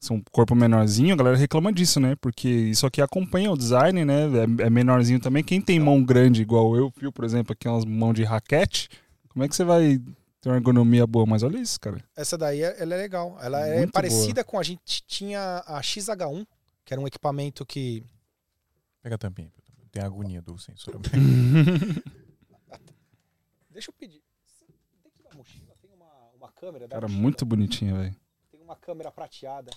são corpo menorzinho, a galera reclama disso, né? Porque isso aqui acompanha o design, né? É, é menorzinho também. Quem tem mão grande, igual eu, viu, por exemplo, aqui umas mãos de raquete, como é que você vai ter uma ergonomia boa? Mas olha isso, cara. Essa daí, é- ela é legal. Ela é parecida com a gente tinha a XH1, que era um equipamento que Pega a tampinha. Tem a agonia do sensor. <laughs> <laughs> Deixa eu pedir. Dentro da mochila tem uma, uma câmera. Da Cara, mochila, muito bonitinho, velho. Tem uma câmera prateada.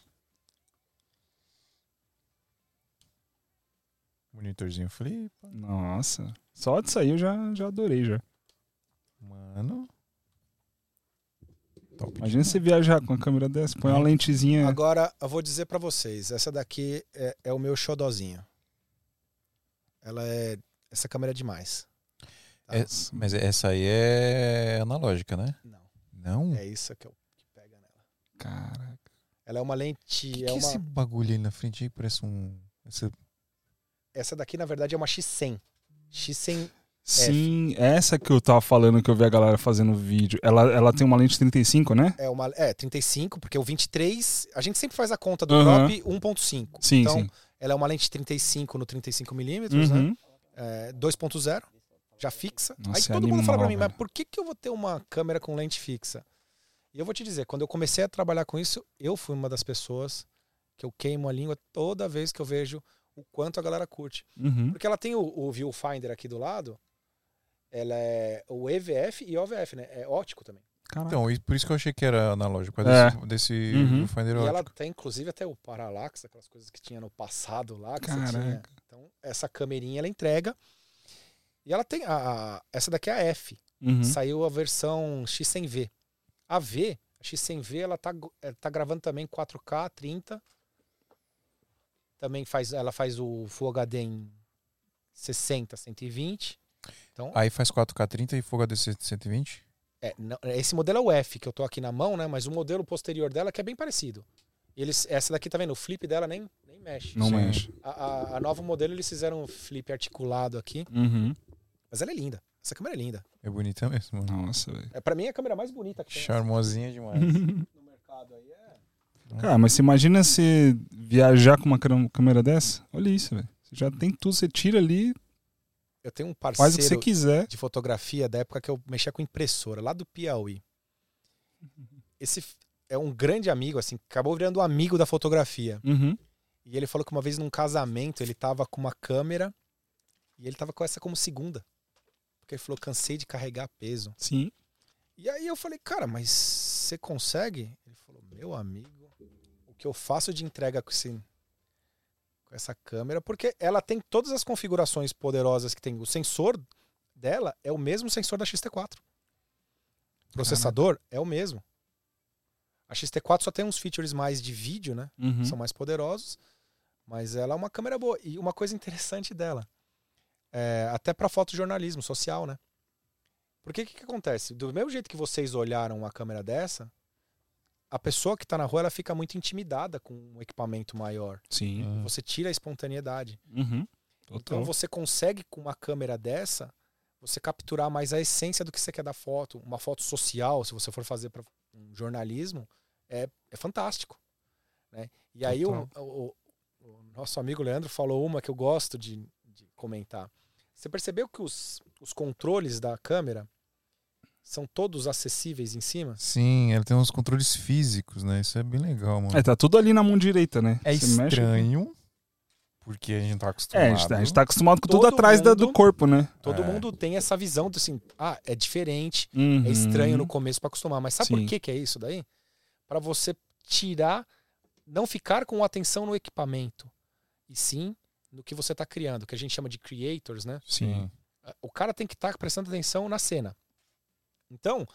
Monitorzinho flipa. Nossa. Só disso aí eu já, já adorei já. Mano. Top Imagina demais. você viajar com a câmera dessa, põe uma É. lentezinha. Agora, eu vou dizer pra vocês. Essa daqui é, é o meu xodozinho. Ela é... Essa câmera é demais. Tá? É, mas essa aí é analógica, né? Não. Não? É isso que, eu, que pega nela. Caraca. Ela é uma lente... que, que é é uma... esse bagulho aí na frente aí? Parece um. esse- Essa daqui, na verdade, é uma X100. X100... Sim, essa que eu tava falando que eu vi a galera fazendo vídeo. Ela, ela tem uma lente 35, né? É, uma, é 35, porque o 23... A gente sempre faz a conta do Aham. crop 1.5. Sim, então, sim. ela é uma lente 35 no 35mm, né? Uhum. é, 2.0, já fixa. Nossa, Aí é todo mundo fala pra mim, mas por que, que eu vou ter uma câmera com lente fixa? E eu vou te dizer, quando eu comecei a trabalhar com isso, eu fui uma das pessoas que eu queimo a língua toda vez que eu vejo o quanto a galera curte. Uhum. Porque ela tem o, o viewfinder aqui do lado, ela é o EVF e OVF, né? É ótico também. Caraca. Então, e por isso que eu achei que era analógico. É. Desse, desse Uhum. viewfinder E ela ótico. tem, inclusive, até o Parallax, aquelas coisas que tinha no passado lá, que você tinha. Então, essa câmerinha ela entrega. E ela tem. A, a- essa daqui é a F. Uhum. Saiu a versão X100V. A V, a X100V, ela tá, eh, tá gravando também 4K 30. Também faz, ela faz o Full HD em 60, 120. Então, Aí faz 4K 30 e Full HD 120? é, não- esse modelo é o F, que eu tô aqui na mão, né? Mas o modelo posterior dela que é bem parecido. Eles, essa daqui, tá vendo? O flip dela nem, nem mexe. Não Sim. mexe. A, a, a nova modelo eles fizeram um flip articulado aqui. Uhum. Mas ela é linda. Essa câmera é linda. É bonita mesmo. mano. Nossa, velho. É, pra mim é a câmera mais bonita que tem Charmosinha demais. <laughs> no mercado aí. É. Cara, mas você imagina você viajar com uma câmera- dessa? Olha isso, velho. Você já tem tudo, você tira ali, Eu tenho um faz parceiro o que você quiser. de fotografia da época que eu mexia com impressora, lá do Piauí. Esse é um grande amigo, assim, acabou virando um amigo da fotografia. Uhum. E ele falou que uma vez num casamento ele tava com uma câmera e ele tava com essa como segunda. Porque ele falou, cansei de carregar peso. Sim. E aí eu falei, cara, mas você consegue? Ele falou, meu amigo, o que eu faço de entrega com, esse, com essa câmera, porque ela tem todas as configurações poderosas que tem. O sensor dela é o mesmo sensor da XT4. O processador é o mesmo. A XT4 só tem uns features mais de vídeo, né? Uhum. São mais poderosos, mas ela é uma câmera boa. E uma coisa interessante dela, é, até para fotojornalismo social, né? Porque o que, que acontece? Do mesmo jeito que vocês olharam uma câmera dessa, a pessoa que está na rua ela fica muito intimidada com um equipamento maior. Sim. Você tira a espontaneidade. Uhum. Então você consegue com uma câmera dessa, você capturar mais a essência do que você quer da foto. Uma foto social, se você for fazer para um jornalismo, é, é fantástico. Né? E aí o, o- o nosso amigo Leandro falou uma que eu gosto de, de comentar. Você percebeu que os, os controles da câmera são todos acessíveis em cima? Sim, ele tem uns controles físicos, né? Isso é bem legal, mano. É, tá tudo ali na mão direita, né? É Você mexe- estranho, porque a gente não tá É, acostumado. a gente tá, a gente tá acostumado com tudo Todo atrás da- do mundo- corpo, né? Todo É. mundo tem essa visão de assim, ah, é diferente, Uhum. É estranho no começo para acostumar, mas sabe Sim. por que, que é isso daí? Para você tirar, não ficar com atenção no equipamento, e sim no que você está criando, que a gente chama de creators, né? Sim. O cara tem que estar prestando atenção na cena. Então,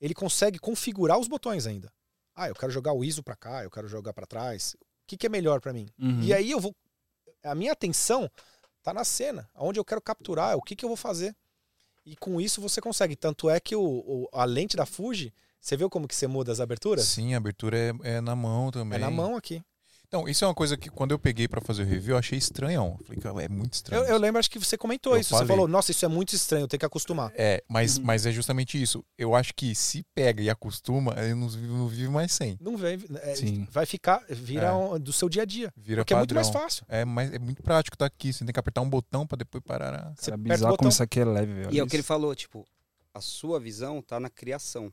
ele consegue configurar os botões ainda. Ah, eu quero jogar o ISO para cá, eu quero jogar para trás. O que, que é melhor para mim? Uhum. E aí eu vou. A minha atenção tá na cena, aonde eu quero capturar, o que, que eu vou fazer. E com isso você consegue. Tanto é que o, o- a lente da Fuji, você viu como que você muda as aberturas? Sim, a abertura é, é na mão também. É na mão aqui. Então, isso é uma coisa que quando eu peguei pra fazer o review, eu achei estranhão. Falei, cara, é muito estranho. Eu, eu lembro, acho que você comentou Eu isso. falei. Você falou, nossa, isso é muito estranho, eu tenho que acostumar. É, mas, Uhum. mas é justamente isso. Eu acho que se pega e acostuma, eu não, vive- não vive mais sem. Não vem. é, Sim. vai ficar, vira É. um- do seu dia a dia. Vira porque é muito padrão. mais fácil. É, mas é muito prático estar aqui. Você tem que apertar um botão pra depois parar. a- Você o bizarro botão. como isso aqui é leve, velho. E é o que ele isso. falou, tipo, a sua visão tá na criação.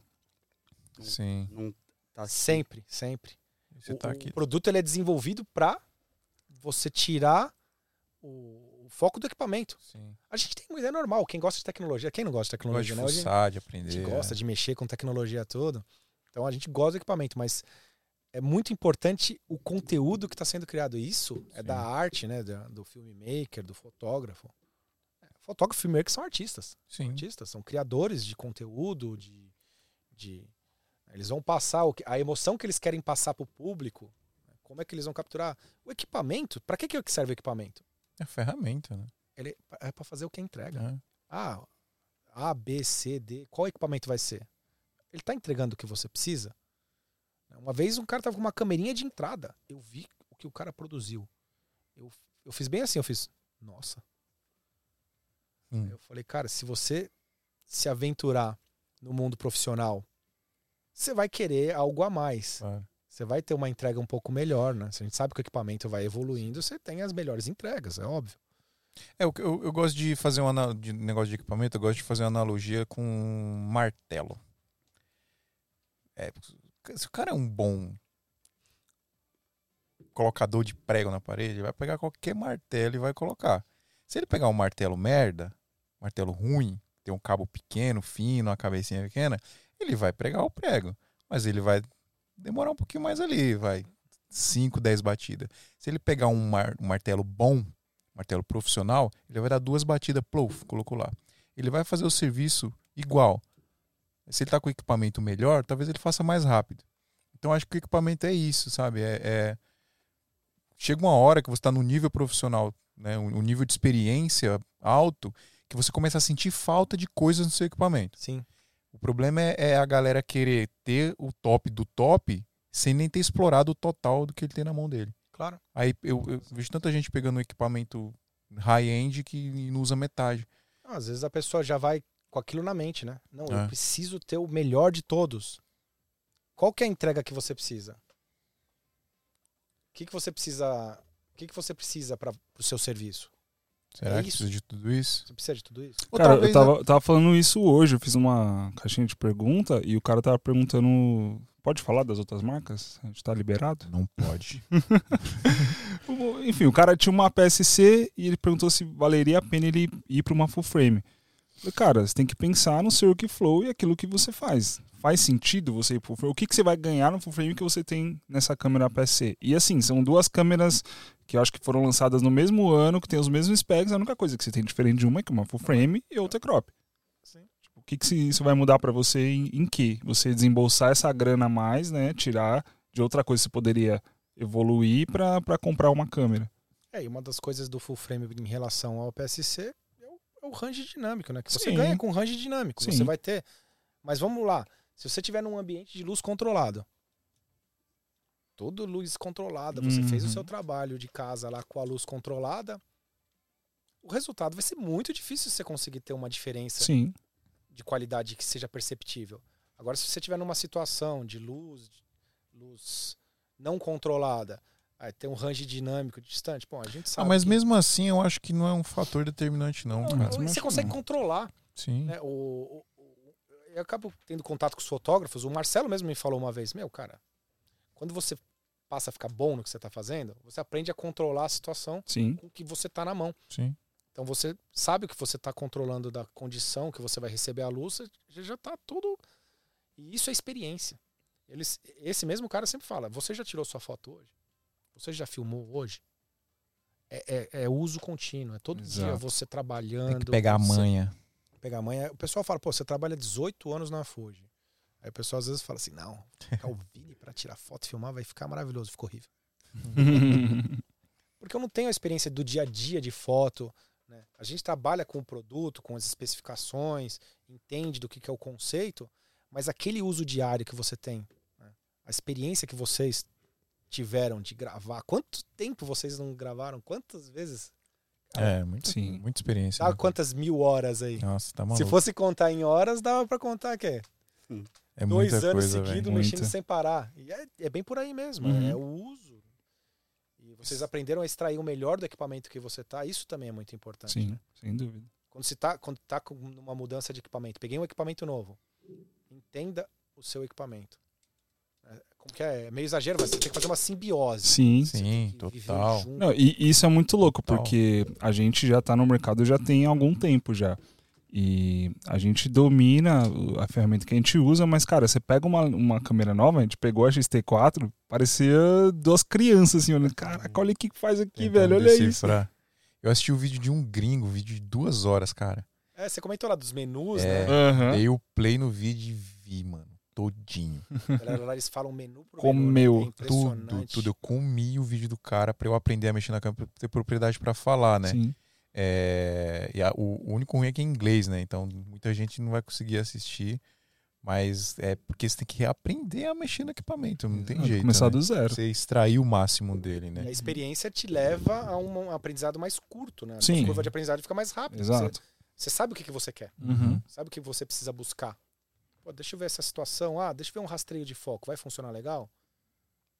Sim. Não tá Sempre, sempre. Você o, tá o aqui. produto ele é desenvolvido para você tirar o, o foco do equipamento. Sim. A gente tem é normal, quem gosta de tecnologia, quem não gosta de Gosta de tecnologia, né? Fuçar, de a aprender. gente gosta de mexer com tecnologia toda. Então a gente gosta do equipamento, mas é muito importante o conteúdo que está sendo criado. Isso é Sim. da arte, né? do filmmaker, do fotógrafo. É, Fotógrafo e filmmaker são artistas. Sim. artistas, são criadores de conteúdo, de, de eles vão passar o que- a emoção que eles querem passar para o público. Como é que eles vão capturar o equipamento? Para que que serve o equipamento? É ferramenta, né? Ele é para fazer o que entrega. É. Ah, A, B, C, D, qual equipamento vai ser? Ele está entregando o que você precisa? Uma vez um cara tava com uma camerinha de entrada. Eu vi o que o cara produziu. Eu, eu fiz bem assim, eu fiz, nossa. Hum. Eu falei, cara, se você se aventurar no mundo profissional, você vai querer algo a mais. Claro. Você vai ter uma entrega um pouco melhor, né? Se a gente sabe que o equipamento vai evoluindo, você tem as melhores entregas, é óbvio. É, eu, eu, eu gosto de fazer um de negócio de equipamento, eu gosto de fazer uma analogia com um martelo. É, se o cara é um bom colocador de prego na parede, ele vai pegar qualquer martelo e vai colocar. Se ele pegar um martelo merda, martelo ruim, tem um cabo pequeno, fino, uma cabecinha pequena, ele vai pregar o prego. Mas ele vai demorar um pouquinho mais ali, vai 5, 10 batidas. Se ele pegar um, mar- um martelo bom, martelo profissional, ele vai dar duas batidas, plouf, colocou lá. Ele vai fazer o serviço igual. Se ele está com equipamento melhor, talvez ele faça mais rápido. Então acho que o equipamento é isso, sabe? É, é- Chega uma hora que você está no nível profissional, né? um nível de experiência alto, que você começa a sentir falta de coisas no seu equipamento. Sim. O problema é, é a galera querer ter o top do top sem nem ter explorado o total do que ele tem na mão dele. Claro. Aí eu, eu vejo tanta gente pegando um equipamento high-end que não usa metade. Às vezes a pessoa já vai com aquilo na mente, né? Não, eu É. preciso ter o melhor de todos. Qual que é a entrega que você precisa? que, que você precisa. O que, que você precisa para o seu serviço? Será É que isso. precisa de tudo isso? Você precisa de tudo isso? Ou Cara, eu tava, tava falando isso hoje, eu fiz uma caixinha de pergunta e o cara tava perguntando. Pode falar das outras marcas? A gente tá liberado? Não pode. <laughs> <laughs> Enfim, o cara tinha uma PSC e ele perguntou se valeria a pena ele ir para uma full frame. Cara, você tem que pensar no seu workflow e aquilo que você faz. Faz sentido você ir pro frame? O que, que você vai ganhar no full frame que você tem nessa câmera PSC? E assim, são duas câmeras que eu acho que foram lançadas no mesmo ano, que tem os mesmos specs. A única coisa que você tem diferente de uma é que uma full frame e outra é crop. Sim. Tipo, o que, que isso vai mudar para você em, em que? Você desembolsar essa grana a mais, né? Tirar de outra coisa que você poderia evoluir para comprar uma câmera. É, e uma das coisas do full frame em relação ao PSC o, é o range dinâmico, né? Que você Sim. ganha com range dinâmico. Sim. Você vai ter. Mas vamos lá. Se você tiver num ambiente de luz controlado, tudo luz controlada, você fez o Uhum. seu trabalho de casa lá com a luz controlada, o resultado vai ser muito difícil você conseguir ter uma diferença Sim, de qualidade que seja perceptível. Agora, se você tiver numa situação de luz, de luz não controlada, aí tem um range dinâmico distante, bom, a gente Ah, sabe. mas que- mesmo assim, eu acho que não é um fator determinante, não, Não, você consegue não. controlar. Sim. Né? O, o- o- eu acabo tendo contato com os fotógrafos. O Marcelo mesmo me falou uma vez: Meu, cara, quando você passa a ficar bom no que você está fazendo, você aprende a controlar a situação sim. com que você está na mão. Sim. Então você sabe o que você está controlando da condição que você vai receber a luz, você já está tudo. E isso é experiência. Eles, esse mesmo cara sempre fala: Você já tirou sua foto hoje? Você já filmou hoje? É, é- é uso contínuo, é todo dia Exato. você trabalhando. Tem que pegar a manha. pegar a manha. O pessoal fala, pô, você trabalha 18 anos na Fuji. Aí o pessoal às vezes fala assim, não, o Vini pra tirar foto e filmar vai ficar maravilhoso. Ficou horrível. <laughs> Porque eu não tenho a experiência do dia a dia de foto. né? A gente trabalha com o produto, com as especificações, entende do que, que é o conceito, mas aquele uso diário que você tem, né? a experiência que vocês tiveram de gravar, quanto tempo vocês não gravaram? Quantas vezes? É, muito, Sim. <laughs> muita experiência. Sabe né? quantas mil horas aí? Nossa, tá Se maluco. fosse contar em horas, dava pra contar que é É dois muita anos seguidos mexendo Muita. sem parar. E é, é bem por aí mesmo, Uhum. é o uso. E vocês aprenderam a extrair o melhor do equipamento que você tá, isso também é muito importante. Sim, né? sem dúvida. Quando você tá, quando tá com uma mudança de equipamento, peguei um equipamento novo, entenda o seu equipamento. É, como que é? É meio exagero, mas você tem que fazer uma simbiose. Sim. Sim, total. Não, e isso é muito louco, Total. porque a gente já tá no mercado já tem algum tempo já. E a gente domina a ferramenta que a gente usa, mas, cara, você pega uma, uma câmera nova, a gente pegou a XT4, parecia duas crianças, assim, olhando, caraca, olha o que que faz aqui, Tentando velho, olha isso. decifrar. Eu assisti o vídeo de um gringo, vídeo de duas horas, cara. É, você comentou lá dos menus, É. né? Aham. Dei o play no vídeo e vi, mano, todinho. A galera lá eles falam menu por Comeu menu. né? É Tudo, tudo. Eu comi o vídeo do cara pra eu aprender a mexer na câmera, pra ter propriedade pra falar, né? Sim. É, e a- o, o único ruim é que é inglês, né? Então muita gente não vai conseguir assistir. Mas é porque você tem que aprender a mexer no equipamento, não tem Ah, jeito. Começar né? do zero. Você extrair o máximo dele, E a né? experiência te leva a um aprendizado mais curto, né? A Sim. curva de aprendizado fica mais rápida. Exato. Você, você sabe o que, que você quer, Uhum. sabe o que você precisa buscar. Pô, deixa eu ver essa situação. Ah, deixa eu ver um rastreio de foco. Vai funcionar legal?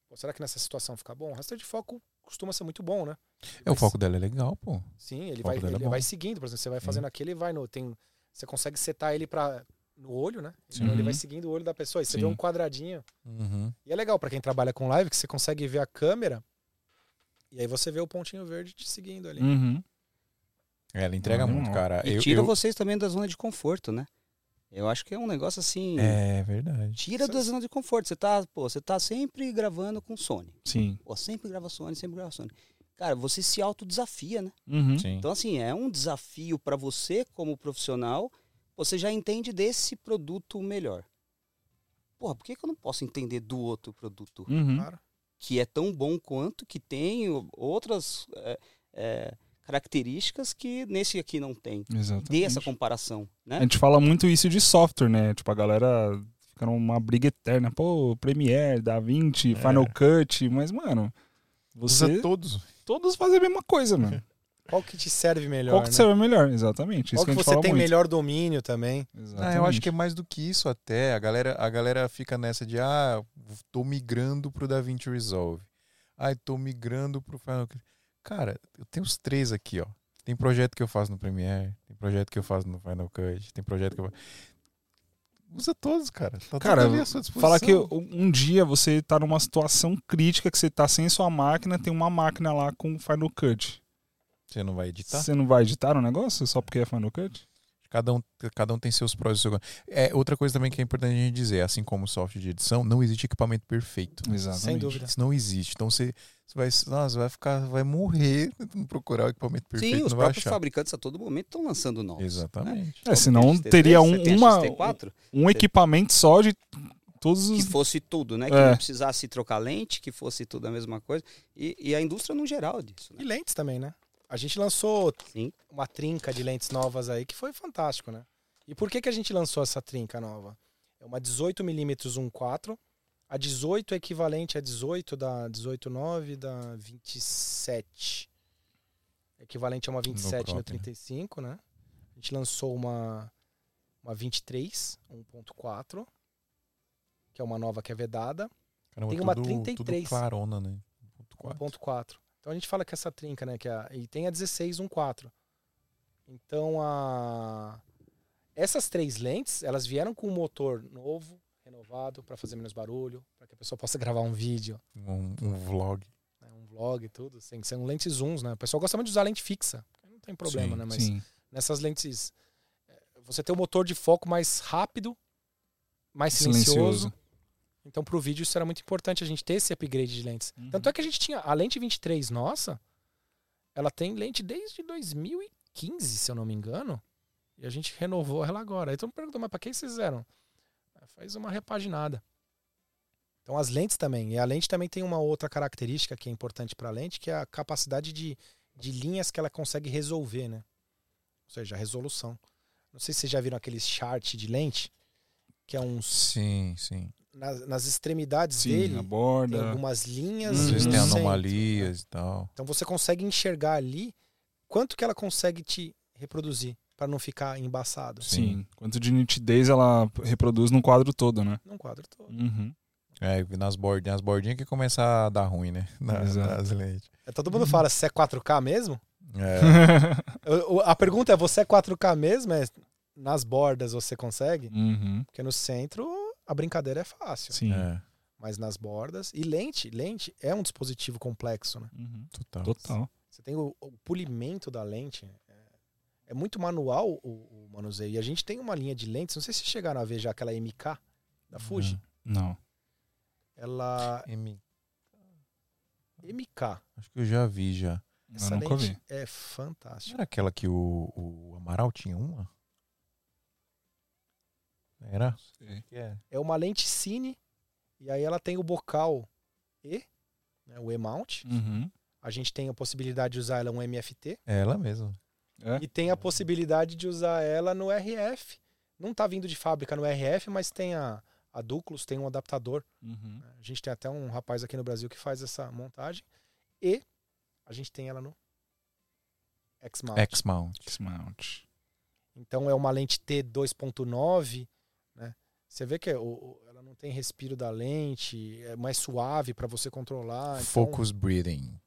Pô, será que nessa situação fica bom? O rastreio de foco costuma ser muito bom, né? É, o foco dela é legal, pô. Sim, ele, vai, é ele bom. vai seguindo. Por exemplo, você vai fazendo aquele, ele vai no. Tem, você consegue setar ele para no olho, né? Sim. Então ele vai seguindo o olho da pessoa. E você vê Sim. um quadradinho. Uhum. E é legal pra quem trabalha com live que você consegue ver a câmera. E aí você vê o pontinho verde te seguindo ali. Uhum. É, ela entrega Não, muito, cara. E Eu- tira eu- vocês também da zona de conforto, né? Eu acho que é um negócio assim. É verdade. Tira da zona de conforto. Você tá, pô, você tá sempre gravando com Sony. Sim. Pô, sempre grava Sony, sempre grava Sony. Cara, você se autodesafia, né? Uhum. Sim. Então, assim, é um desafio para você como profissional. Você já entende desse produto melhor. Porra, por que, que eu não posso entender do outro produto? Uhum. Claro. Que é tão bom quanto, que tem outras é, é, características que nesse aqui não tem. Exatamente. Dê essa comparação, né? A gente fala muito isso de software, né? Tipo, a galera fica numa briga eterna. Pô, Premiere, DaVinci, É. Final Cut. Mas, mano, você... Usa todos. Todos fazem a mesma coisa, mano. <laughs> Qual que te serve melhor? Qual que né? serve melhor? Exatamente. Isso Qual que a gente você fala tem muito. melhor domínio também? Ah, eu acho que é mais do que isso até. A galera, a galera fica nessa de, ah, tô migrando pro DaVinci Resolve. Ai, tô migrando pro Final Cut. Cara, eu tenho os três aqui, ó. Tem projeto que eu faço no Premiere, tem projeto que eu faço no Final Cut, tem projeto que eu Usa todos, cara. Tá Cara, ali à sua disposição. Fala que um dia você tá numa situação crítica que você tá sem sua máquina, tem uma máquina lá com Final Cut. Você não vai editar? Você não vai editar o negócio só porque é Final Cut? Cada um, cada um tem seus prós e seus contras. É, outra coisa também que é importante a gente dizer, assim como o software de edição, não existe equipamento perfeito. Exatamente. Sem dúvida. Isso não existe. Então você, você vai, nossa, vai ficar, vai morrer <laughs> tentando procurar o equipamento perfeito, Sim, os próprios achar. fabricantes a todo momento estão lançando novos. Exatamente. É, senão XT3, teria um, uma, XT4, um equipamento só de todos que os. fosse tudo, né? Que É. não precisasse trocar lente, que fosse tudo a mesma coisa. E, e a indústria no geral disso, E né? lentes também, né? A gente lançou Sim. uma trinca de lentes novas aí que foi fantástico, né? E por que, que a gente lançou essa trinca nova? É uma 18mm 1.4. A 18 é equivalente a 18 da 18.9 da 27. Equivalente a uma 27 no, próprio. 35, né? A gente lançou uma, uma 23 1.4, que é uma nova que é vedada. Caramba, Tem uma tudo, 33. Tudo clarona, né? 1.4. 1.4. Então a gente fala que essa trinca, né? Que é a, e tem a 16 1.4. Então a essas três lentes, elas vieram com um motor novo, renovado, para fazer menos barulho, para que a pessoa possa <laughs> gravar um vídeo, Um, um vlog. né, um vlog e tudo. Tem que ser um lentes zooms, né? O pessoal gosta muito de usar lente fixa. Não tem problema, Sim, né? Mas Sim. nessas lentes, eh, você tem um motor de foco mais rápido, mais silencioso. Então, para o vídeo, isso era muito importante a gente ter esse upgrade de lentes. Uhum. Tanto é que a gente tinha a lente 23 nossa, ela tem lente desde 2015, se eu não me engano. E a gente renovou ela agora. Aí todo mundo perguntou, mas para que vocês fizeram? Ah, Faz uma repaginada. Então as lentes também. E a lente também tem uma outra característica que é importante para a lente, que é a capacidade de, de linhas que ela consegue resolver, né? Ou seja, a resolução. Não sei se vocês já viram aqueles chart de lente, que é uns Sim, sim. Nas, nas extremidades Sim, dele a tem borda. algumas linhas. Às vezes tem centro, anomalias né? e tal. Então você consegue enxergar ali quanto que ela consegue te reproduzir para não ficar embaçado Sim. Quanto de nitidez ela reproduz no quadro todo, né? num quadro todo. Uhum. É, nas bordinhas, as bordinhas que começa a dar ruim, né? <laughs> Na- Exato. nas lentes. É, Todo mundo fala se é 4K mesmo? É, <laughs> A pergunta é: você é 4K mesmo? É, nas bordas você consegue? uhum. Porque no centro a brincadeira é fácil. Sim. é, Mas nas bordas. E lente, lente é um dispositivo complexo, né? Uhum. total. Total. Você tem o, o polimento da lente. É, é muito manual o, o manuseio. E a gente tem uma linha de lentes. Não sei se chegaram a ver já aquela MK da Fuji. Não. Ela. M- MK. Acho que eu já vi já. Eu Essa nunca lente vi. é Não fantástica. era aquela que o, o Amaral tinha uma? Era? É. É uma lente cine. E aí ela tem o bocal E, né, o E-mount. Uhum. A gente tem a possibilidade de usar ela um MFT. É ela mesmo. É? E tem a possibilidade de usar ela no RF. Não tá vindo de fábrica no RF, mas tem a, a Duclos, tem um adaptador. Uhum. A gente tem até um rapaz aqui no Brasil que faz essa montagem. E a gente tem ela no X-mount. X-Mount. Então é uma lente T 2.9, né? Você vê que é o- ela não tem respiro da lente, é mais suave para você controlar. então- Focus Breathing.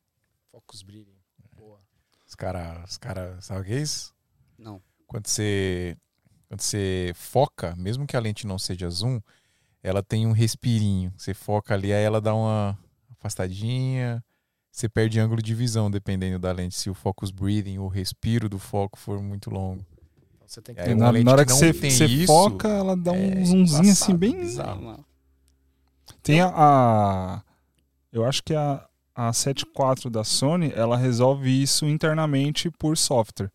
Focus breathing. Boa. Os caras, os cara, sabe o que é isso? Não. Quando você, quando você foca, mesmo que a lente não seja zoom, ela tem um respirinho. Você foca ali, aí ela dá uma afastadinha. Você perde ângulo de visão, dependendo da lente. Se o focus breathing, o respiro do foco for muito longo. Você tem que É, ter uma na, hora que que você, você isso, foca, ela dá um é zoomzinho assim, bem. bizarro. Tem a, a- Eu acho que a, a 7.4 da Sony, ela resolve isso internamente por software.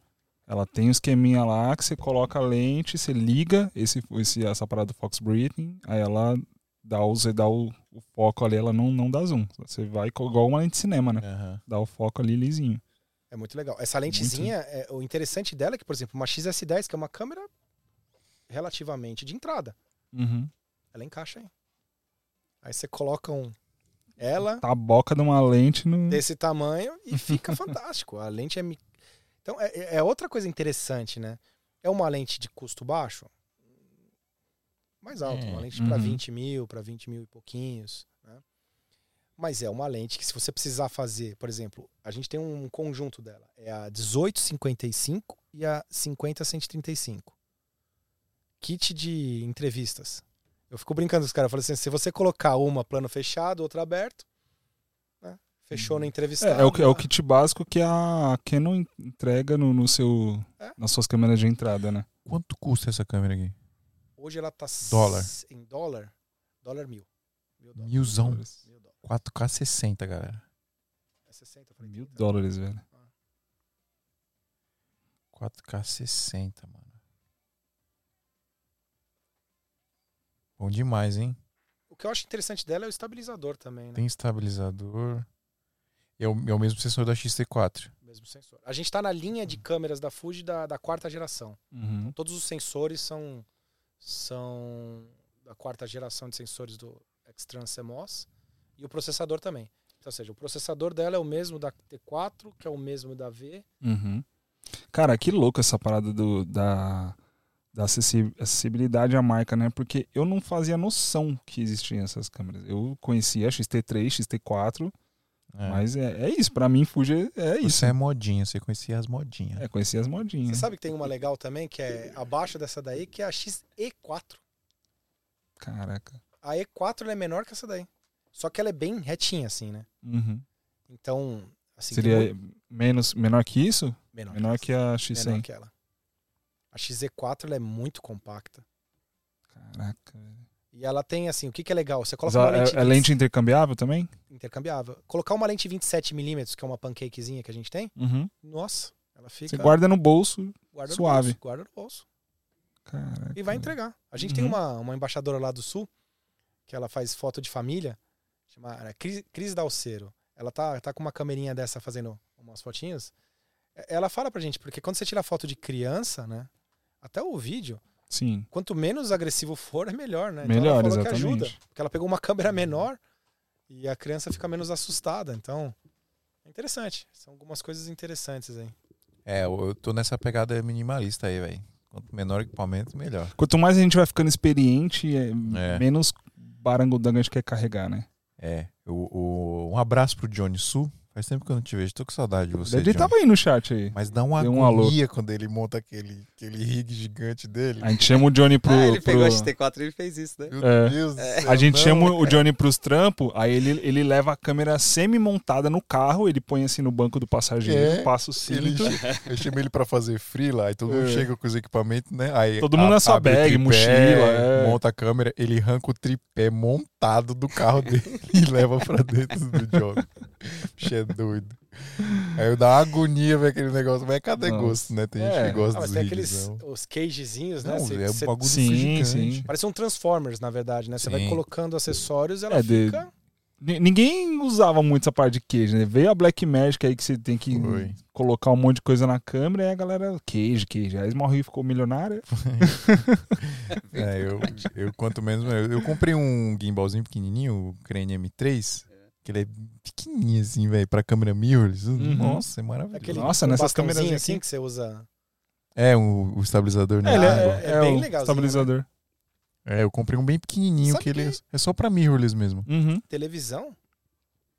Ela tem um esqueminha lá que você coloca a lente, você liga esse, esse, essa parada do Fox Breathing, aí ela dá o, você dá o, o foco ali, ela não, não dá zoom. Você vai igual uma lente de cinema, né? Aham. Dá o foco ali lisinho. É muito legal. Essa lentezinha, é, o interessante dela é que, por exemplo, uma XS10, que é uma câmera relativamente de entrada, Uhum. ela encaixa aí. Aí você coloca um ela Tá a boca de uma lente no. desse tamanho e <laughs> fica fantástico. A lente é. Então, é, é outra coisa interessante, né? É uma lente de custo baixo, mais alto, É. uma lente para Uhum. 20 mil, para 20 mil e pouquinhos. Mas é uma lente que se você precisar fazer, por exemplo, a gente tem um conjunto dela. É a 1855 e a 50-135. Kit de entrevistas. Eu fico brincando com os caras. Eu falo assim, se você colocar uma plano fechado, outra aberto, né? fechou no entrevistado. É, é, o, é o kit básico que a Canon entrega no, no seu, É. nas suas câmeras de entrada, né? Quanto custa essa câmera aqui? Hoje ela tá Dólar. em dólar, dólar mil. Mil dólares. Milzão. Mil dólares. 4K 60, galera. É 60, eu falei Mil 30. dólares, velho. 4K 60, mano. Bom demais, hein? O que eu acho interessante dela é o estabilizador também, né? Tem estabilizador. É o, é o mesmo sensor da XT4. O mesmo sensor. A gente tá na linha de câmeras da Fuji da, da quarta geração. Uhum. Todos os sensores são, são da quarta geração de sensores do X-Trans CMOS e o processador também. Então, ou seja, o processador dela é o mesmo da T4, que é o mesmo da V. Uhum. Cara, que louco essa parada do, da, da acessi- acessibilidade à marca, né? Porque eu não fazia noção que existiam essas câmeras. Eu conhecia XT3, XT4, É. mas é, é isso. Pra mim, Fuji é isso. Você é modinha, você conhecia as modinhas. É, conhecia as Você modinhas. sabe que tem uma legal também, que é abaixo dessa daí, que é a XE4. Caraca. A E4 ela é menor que essa daí. Só que ela é bem retinha, assim, né? Uhum. Então, assim... tem Seria muito- menos, menor que isso? menor, Menor que a menor X100. que ela. A XE4 ela é muito compacta. Caraca. E ela tem, assim, o que, que é legal? Você Mas coloca uma a- lente, é, é lente intercambiável também? intercambiável. Colocar uma lente 27mm, que é uma pancakezinha que a gente tem, Uhum. nossa, ela fica... Você guarda no bolso. guarda no suave. bolso, guarda no bolso. Caraca. E vai entregar. A gente tem Uhum. uma, uma embaixadora lá do Sul, que ela faz foto de família, chama Cris, Cris Dalceiro. Ela tá, tá com uma câmerinha dessa fazendo umas fotinhas. Ela fala pra gente, porque quando você tira foto de criança, né? Até o vídeo, Sim. quanto menos agressivo for, é melhor, né? Então Melhor, ela falou que ajuda. exatamente. Porque ela pegou uma câmera menor e a criança fica menos assustada. Então, é interessante. São algumas coisas interessantes aí. É, eu eu tô nessa pegada minimalista aí, velho. Quanto menor o equipamento, melhor. Quanto mais a gente vai ficando experiente, é, É. menos barangudanga a gente quer carregar, né? É. O, o- um abraço pro Johnny Su. Faz tempo que eu não te vejo. Tô com saudade de você. ele Johnny. tava aí no chat aí. Mas dá uma Deu um alô. agonia quando ele monta aquele, aquele rig gigante dele. A gente chama o Johnny pro. ah, ele pegou pro- a XT4 e ele fez isso, né? Meu É. Deus do céu, A gente não. chama o Johnny pros trampos, aí ele, ele leva a câmera semi-montada no carro, ele põe assim no banco do passageiro, É, passa o Ele, cinto. eu chamei ele pra fazer frila, aí todo mundo É. chega com os equipamentos, né? Aí Todo mundo na sua bag, tripé, mochila, é. Monta a câmera, ele arranca o tripé montado do carro <laughs> dele e leva pra dentro do John. <laughs> Bicho é doido. Aí eu dá uma agonia ver aquele negócio, mas cadê Nossa. gosto, né? Tem gente É. que gosta Ah, mas dos tem aqueles os cagezinhos, né? Não, Cê- é um bagulho Sim, gigante. sim. Parece um Transformers, na verdade, né? Você vai colocando acessórios, ela É, de- fica. Ni- Ninguém usava muito essa parte de queijo, né? Veio a Black Magic aí que você tem que Foi. colocar um monte de coisa na câmera e a galera, queijo, queijo. Aí Smallreel ficou milionário. <laughs> É, eu, eu quanto menos. Eu, eu comprei um gimbalzinho pequenininho, o Crane M3, que ele é pequenininho assim, velho, pra câmera mirrorless. Uhum. Nossa, é maravilhoso. Aquele Nossa, um nessas câmeras assim aqui. que você usa. É, o, o estabilizador É, ele nele. é, é é bem o legalzinho, estabilizador. É, eu comprei um bem pequenininho, Sabe que ele é, que- é só pra mirrorless mesmo. Uhum. Televisão,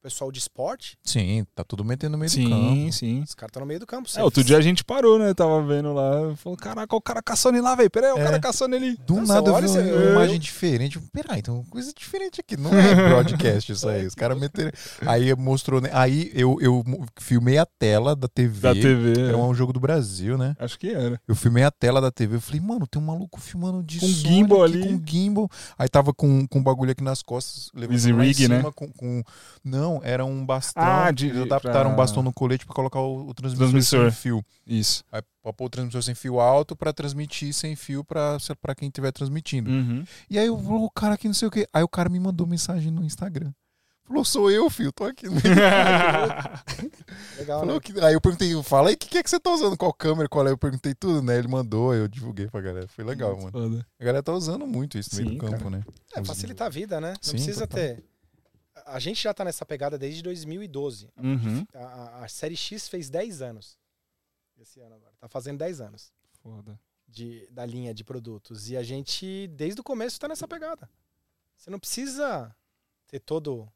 pessoal de esporte, Sim, tá tudo metendo no meio do Sim, campo. sim. os caras estão no meio do campo. É, outro dia a gente parou, né? Tava vendo lá. Falou, caraca, o cara caçando ele lá, velho. Pera aí, o É. cara caçando ele. Do Nossa, nada eu olha vi esse- uma eu- imagem diferente. Eu, Peraí, então coisa diferente aqui. Não é broadcast isso aí. Os caras meteram. Aí mostrou. né? Aí eu, eu filmei a tela da TV. Da TV. Era um jogo do Brasil, né? Acho que era. Eu filmei a tela da TV. Eu falei, mano, tem um maluco filmando de Com Sony gimbal aqui, ali. Com gimbal. Aí tava com, com um bagulho aqui nas costas. Easy rig, né? cima Com, com- Não, era um bastão. Ah, de- Eles adaptaram pra- um bastão no colete pra colocar o, o transmissor, Transmissor. sem fio. Isso. Aí pra pôr o transmissor sem fio alto pra transmitir sem fio pra, pra quem estiver transmitindo. Uhum. E aí eu vou, o cara aqui não sei o que. Aí o cara me mandou mensagem no Instagram. Falou, sou eu, filho, tô aqui no <laughs> meio. Legal, Falou né? que- Aí eu perguntei, fala aí, o que, que é que você tá usando? Qual câmera? Qual é? Eu perguntei tudo, né? Ele mandou, aí eu divulguei pra galera. Foi legal, mano. Foda. A galera tá usando muito isso no meio Sim, do campo, né? É, Os- facilita a vida, né? Não Sim, precisa total. ter. A gente já tá nessa pegada desde 2012. Uhum. A, a- a série X fez 10 anos. Esse ano agora. Tá fazendo 10 anos Foda. de, da linha de produtos. E a gente, desde o começo, tá nessa pegada. Você não precisa ter todo.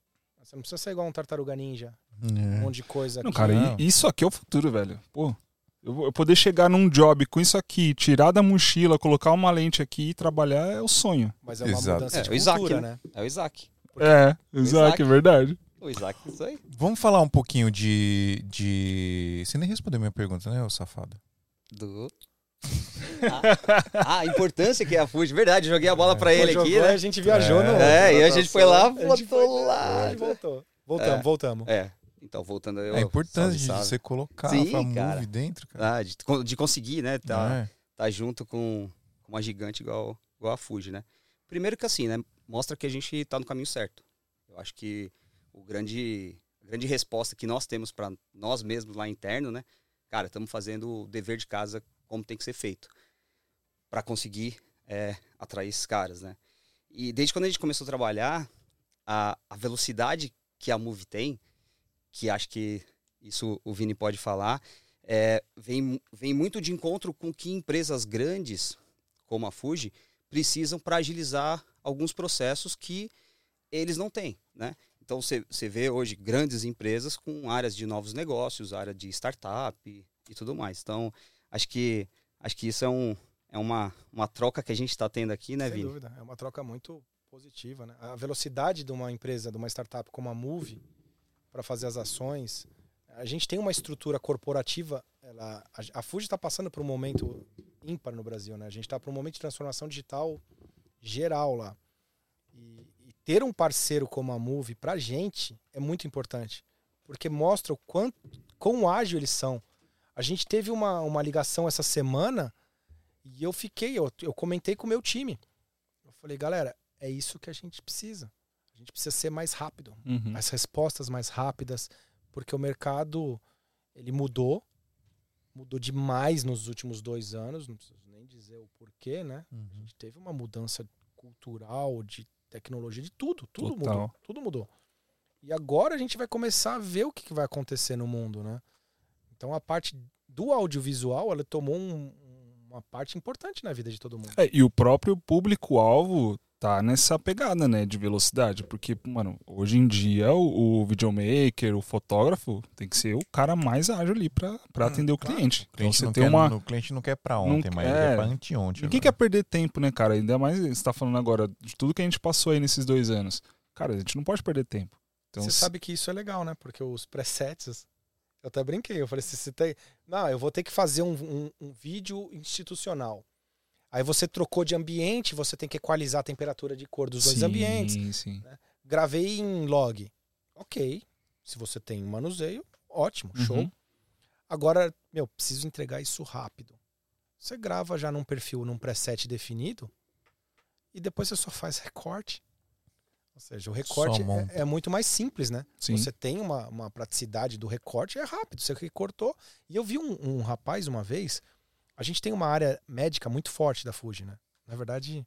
Você não precisa ser igual um tartaruga ninja. É. Um monte de coisa Não, aqui. cara, Não. isso aqui é o futuro, velho. Pô, eu, eu poder chegar num job com isso aqui, tirar da mochila, colocar uma lente aqui e trabalhar é o sonho. Mas é uma Exato. mudança É, de o Isaac, cultura, né? né? É o Isaac. É, exato, Isaac. é verdade. O Isaac, isso aí. Vamos falar um pouquinho de, de. Você nem respondeu minha pergunta, né, ô safado? Do... <laughs> Ah, a importância que é a Fuji. Verdade, joguei a bola pra ele Pô, aqui, jogou, né? A gente viajou É. no. É, e a gente foi lá, A foi- lá. a voltou. Voltamos, É. voltamos. É, então voltando... Eu, É importante salve, de você colocar Sim, a cara. movie dentro, cara. Ah, de, de conseguir, né? Tá, É. tá junto com, com uma gigante igual, igual a Fuji, né? Primeiro que assim, né? Mostra que a gente tá no caminho certo. Eu acho que o grande, a grande resposta que nós temos para nós mesmos lá interno, né? Cara, estamos fazendo o dever de casa como tem que ser feito para conseguir é, atrair esses caras, né? E desde quando a gente começou a trabalhar, a, a velocidade que a Move tem, que acho que isso o Vini pode falar, é, vem, vem muito de encontro com que empresas grandes, como a Fuji, precisam para agilizar alguns processos que eles não têm, né? Então você vê hoje grandes empresas com áreas de novos negócios, área de startup e, e tudo mais. Então acho que acho que isso é, um, é uma, uma troca que a gente está tendo aqui, né, Sem Vini? dúvida. É uma troca muito positiva, né? A velocidade de uma empresa, de uma startup como a Move, para fazer as ações. A gente tem uma estrutura corporativa. Ela, a, a Fuji está passando por um momento ímpar no Brasil, né? A gente está por um momento de transformação digital geral lá. E, e ter um parceiro como a Move, pra gente, é muito importante. Porque mostra o quanto, quão ágil eles são. A gente teve uma, uma ligação essa semana e eu fiquei, eu, eu comentei com o meu time. Eu falei, galera, é isso que a gente precisa. A gente precisa ser mais rápido, Uhum. as respostas mais rápidas, porque o mercado ele mudou, mudou demais nos últimos dois anos. Não preciso nem dizer o porquê, né? A Uhum. gente teve uma mudança cultural, de tecnologia, de tudo, tudo Total. mudou, tudo mudou. E agora a gente vai começar a ver o que vai acontecer no mundo, né? Então a parte do audiovisual, ela tomou um- uma parte importante na vida de todo mundo. É, e o próprio público-alvo tá nessa pegada, né, de velocidade. Porque, mano, hoje em dia o, o videomaker, o fotógrafo, tem que ser o cara mais ágil ali pra, pra Hum, atender o claro. cliente. O Então cliente, você não tem quer, uma. no- o cliente não quer pra Não- ontem, mas é. ele quer pra anteontem. Ninguém né? quer perder tempo, né, cara? Ainda mais você tá falando agora de tudo que a gente passou aí nesses dois anos. Cara, a gente não pode perder tempo. Então, você se- sabe que isso é legal, né? Porque os presets, eu até brinquei, eu falei, se você tem. Não, eu vou ter que fazer um, um- um vídeo institucional. Aí você trocou de ambiente, você tem que equalizar a temperatura de cor dos dois sim, ambientes. Sim, Gravei em log. Ok. Se você tem um manuseio, ótimo, show. Uhum. Agora, meu, preciso entregar isso rápido. Você grava já num perfil, num preset definido, e depois você só faz <laughs> recorte. Ou seja, o recorte é, é muito mais simples, né? Sim. Você tem uma, uma praticidade do recorte, é rápido, você recortou. E eu vi um, um rapaz uma vez, a gente tem uma área médica muito forte da Fuji, né? Na verdade,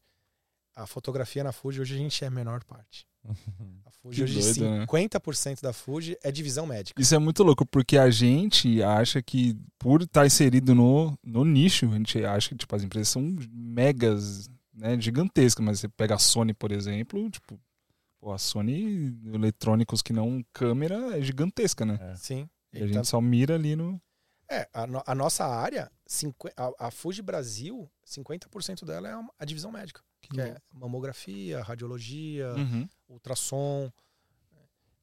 a fotografia na Fuji hoje a gente é a menor parte. <laughs> A Fuji hoje, doido, né? 50% da Fuji é divisão médica. Isso é muito louco, porque a gente acha que, por estar inserido no, no nicho, a gente acha que tipo, as empresas são megas, né, gigantescas. Mas você pega a Sony, por exemplo, tipo, pô, a Sony, eletrônicos que não câmera, é gigantesca, né? Sim. E a gente só mira ali no. É, a, no- a nossa área, a, a Fuji Brasil, 50% dela é a, divisão médica. Que é mamografia, radiologia, Uhum. ultrassom.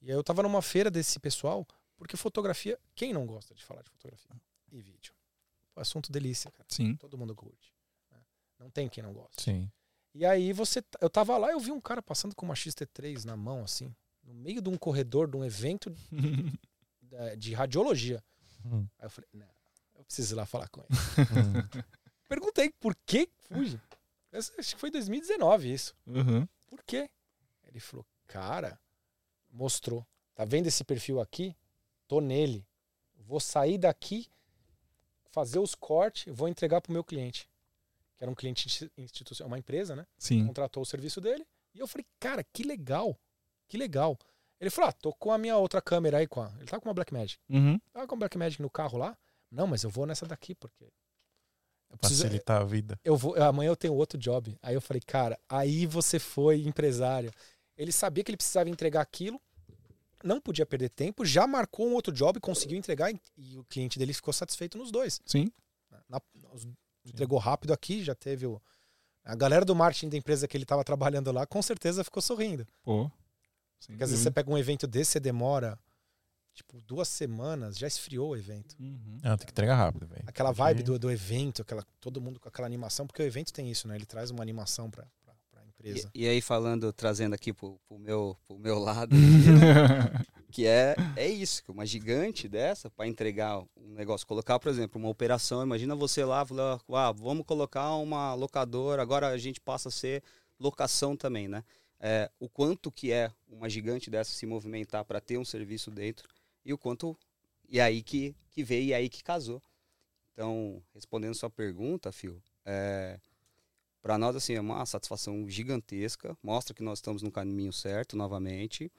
E aí eu tava numa feira desse pessoal, porque fotografia, quem não gosta de falar de fotografia e vídeo? Assunto delícia, cara. Sim. Todo mundo curte. né? Não tem quem não gosta. Sim. E aí você, eu tava lá, eu vi um cara passando com uma XT3 na mão, assim, no meio de um corredor de um evento <laughs> da- de radiologia. Hum. Aí eu falei, não, eu preciso ir lá falar com ele. Hum. <laughs> Perguntei por que Fuji. Eu Acho que foi 2019 isso. Uhum. Por quê? Ele falou, cara, mostrou. Tá vendo esse perfil aqui? Tô nele. Vou sair daqui, fazer os cortes, vou entregar pro meu cliente. Que era um cliente insti- institucional, uma empresa, né? Sim. Contratou o serviço dele. E eu falei, cara, que legal. Que legal. Ele falou, ah, tô com a minha outra câmera aí. Com a... Ele tá com uma Blackmagic. Uhum. Tava com a Blackmagic no carro lá. Não, mas eu vou nessa daqui, porque... Preciso, Facilitar a vida. eu vou, amanhã eu tenho outro job. Aí eu falei, cara, aí você foi empresário. Ele sabia que ele precisava entregar aquilo. não podia perder tempo, já marcou um outro job, conseguiu entregar e, e o cliente dele ficou satisfeito nos dois. Sim. Na- os- entregou rápido aqui, já teve o. A galera do marketing da empresa que ele estava trabalhando lá, com certeza ficou sorrindo. Pô. Sem Porque às vezes você pega um evento desse, você demora tipo duas semanas, já esfriou o evento. Uhum. Ah, tem que entregar rápido, velho. Aquela vibe do, do evento, aquela, todo mundo com aquela animação, porque o evento tem isso, né? Ele traz uma animação pra, pra, pra empresa. E, e aí falando, trazendo aqui pro, pro meu, pro meu lado, <laughs> que é, é isso, que uma gigante dessa para entregar um negócio, colocar, por exemplo, uma operação, imagina você lá, falar, ah, vamos colocar uma locadora, agora a gente passa a ser locação também, né? É, o quanto que é uma gigante dessa se movimentar para ter um serviço dentro e o quanto e aí que, que veio e aí que casou. Então, respondendo sua pergunta, Phil, é, para nós assim é uma satisfação gigantesca, mostra que nós estamos no caminho certo novamente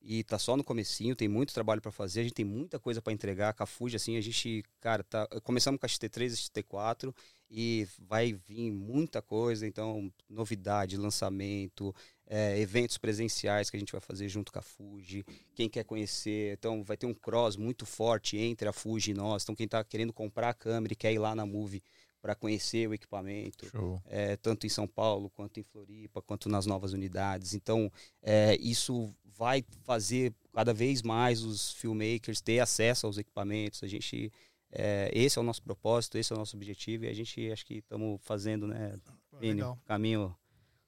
e tá só no comecinho, tem muito trabalho para fazer, a gente tem muita coisa para entregar, a Fuji assim, a gente, cara, tá, começamos com a XT3 e XT4 e vai vir muita coisa, então novidade, lançamento, é, eventos presenciais que a gente vai fazer junto com a Fuji, quem quer conhecer, então vai ter um cross muito forte entre a Fuji e nós, então quem está querendo comprar a câmera e quer ir lá na Move para conhecer o equipamento, é, tanto em São Paulo, quanto em Floripa, quanto nas novas unidades. Então, é, isso vai fazer cada vez mais os filmmakers ter acesso aos equipamentos. A gente, é, esse é o nosso propósito, esse é o nosso objetivo e a gente acho que estamos fazendo, né, Legal. caminho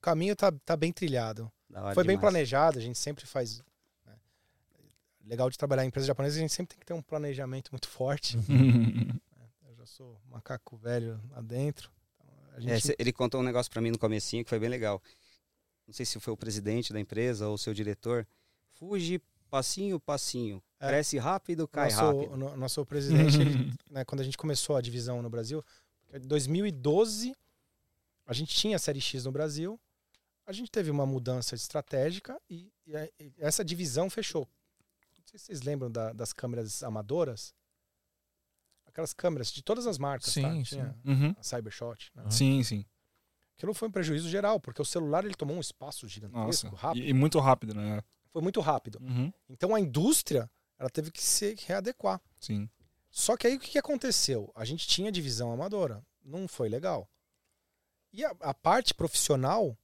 caminho tá, tá bem trilhado. Foi bem demais. planejado, a gente sempre faz. né? Legal de trabalhar em empresa japonesa, a gente sempre tem que ter um planejamento muito forte. <laughs> Eu já sou macaco velho lá dentro. Então, a gente É, ele contou um negócio para mim no comecinho que foi bem legal. Não sei se foi o presidente da empresa ou o seu diretor. Fuge passinho, passinho. É. Cresce rápido, cai nosso, rápido. no- nosso presidente, ele, <laughs> né, quando a gente começou a divisão no Brasil, em 2012, a gente tinha a Série X no Brasil, a gente teve uma mudança estratégica e, e a- e essa divisão fechou. Não sei se vocês lembram da- das câmeras amadoras. Aquelas câmeras de todas as marcas, tá? Sim, Tinha Uhum. a Cybershot. Né? Sim, sim. Aquilo foi um prejuízo geral, porque o celular ele tomou um espaço gigantesco, Nossa. rápido. E, e muito rápido, né? Foi muito rápido. Uhum. Então a indústria ela teve que se readequar. Sim. Só que aí o que que aconteceu? A gente tinha divisão amadora. Não foi legal. E a, a parte profissional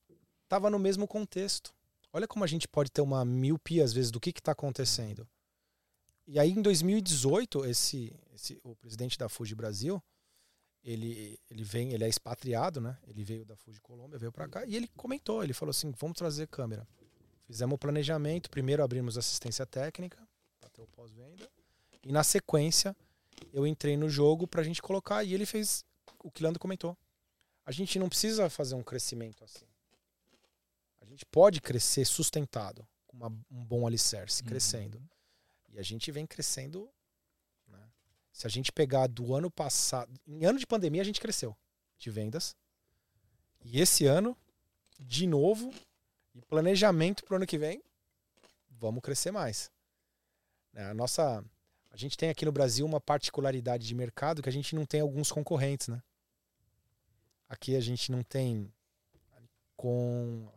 estava no mesmo contexto. Olha como a gente pode ter uma miopia, às vezes, do que está acontecendo. E aí, em 2018, esse, esse, o presidente da Fuji Brasil, ele, ele vem, ele é expatriado, né? Ele veio da Fuji Colômbia, veio para cá, e ele comentou, ele falou assim, vamos trazer câmera. Fizemos o planejamento, primeiro abrimos assistência técnica, para ter o pós-venda, e na sequência, eu entrei no jogo pra gente colocar e ele fez o que o Leandro comentou. A gente não precisa fazer um crescimento assim. A gente pode crescer sustentado, com uma- um bom alicerce, crescendo. E a gente vem crescendo. né? Se a gente pegar do ano passado. Em ano de pandemia, a gente cresceu de vendas. E esse ano, de novo, e planejamento pro ano que vem, vamos crescer mais. Né, A nossa. A gente tem aqui no Brasil uma particularidade de mercado que a gente não tem alguns concorrentes, né? Aqui a gente não tem com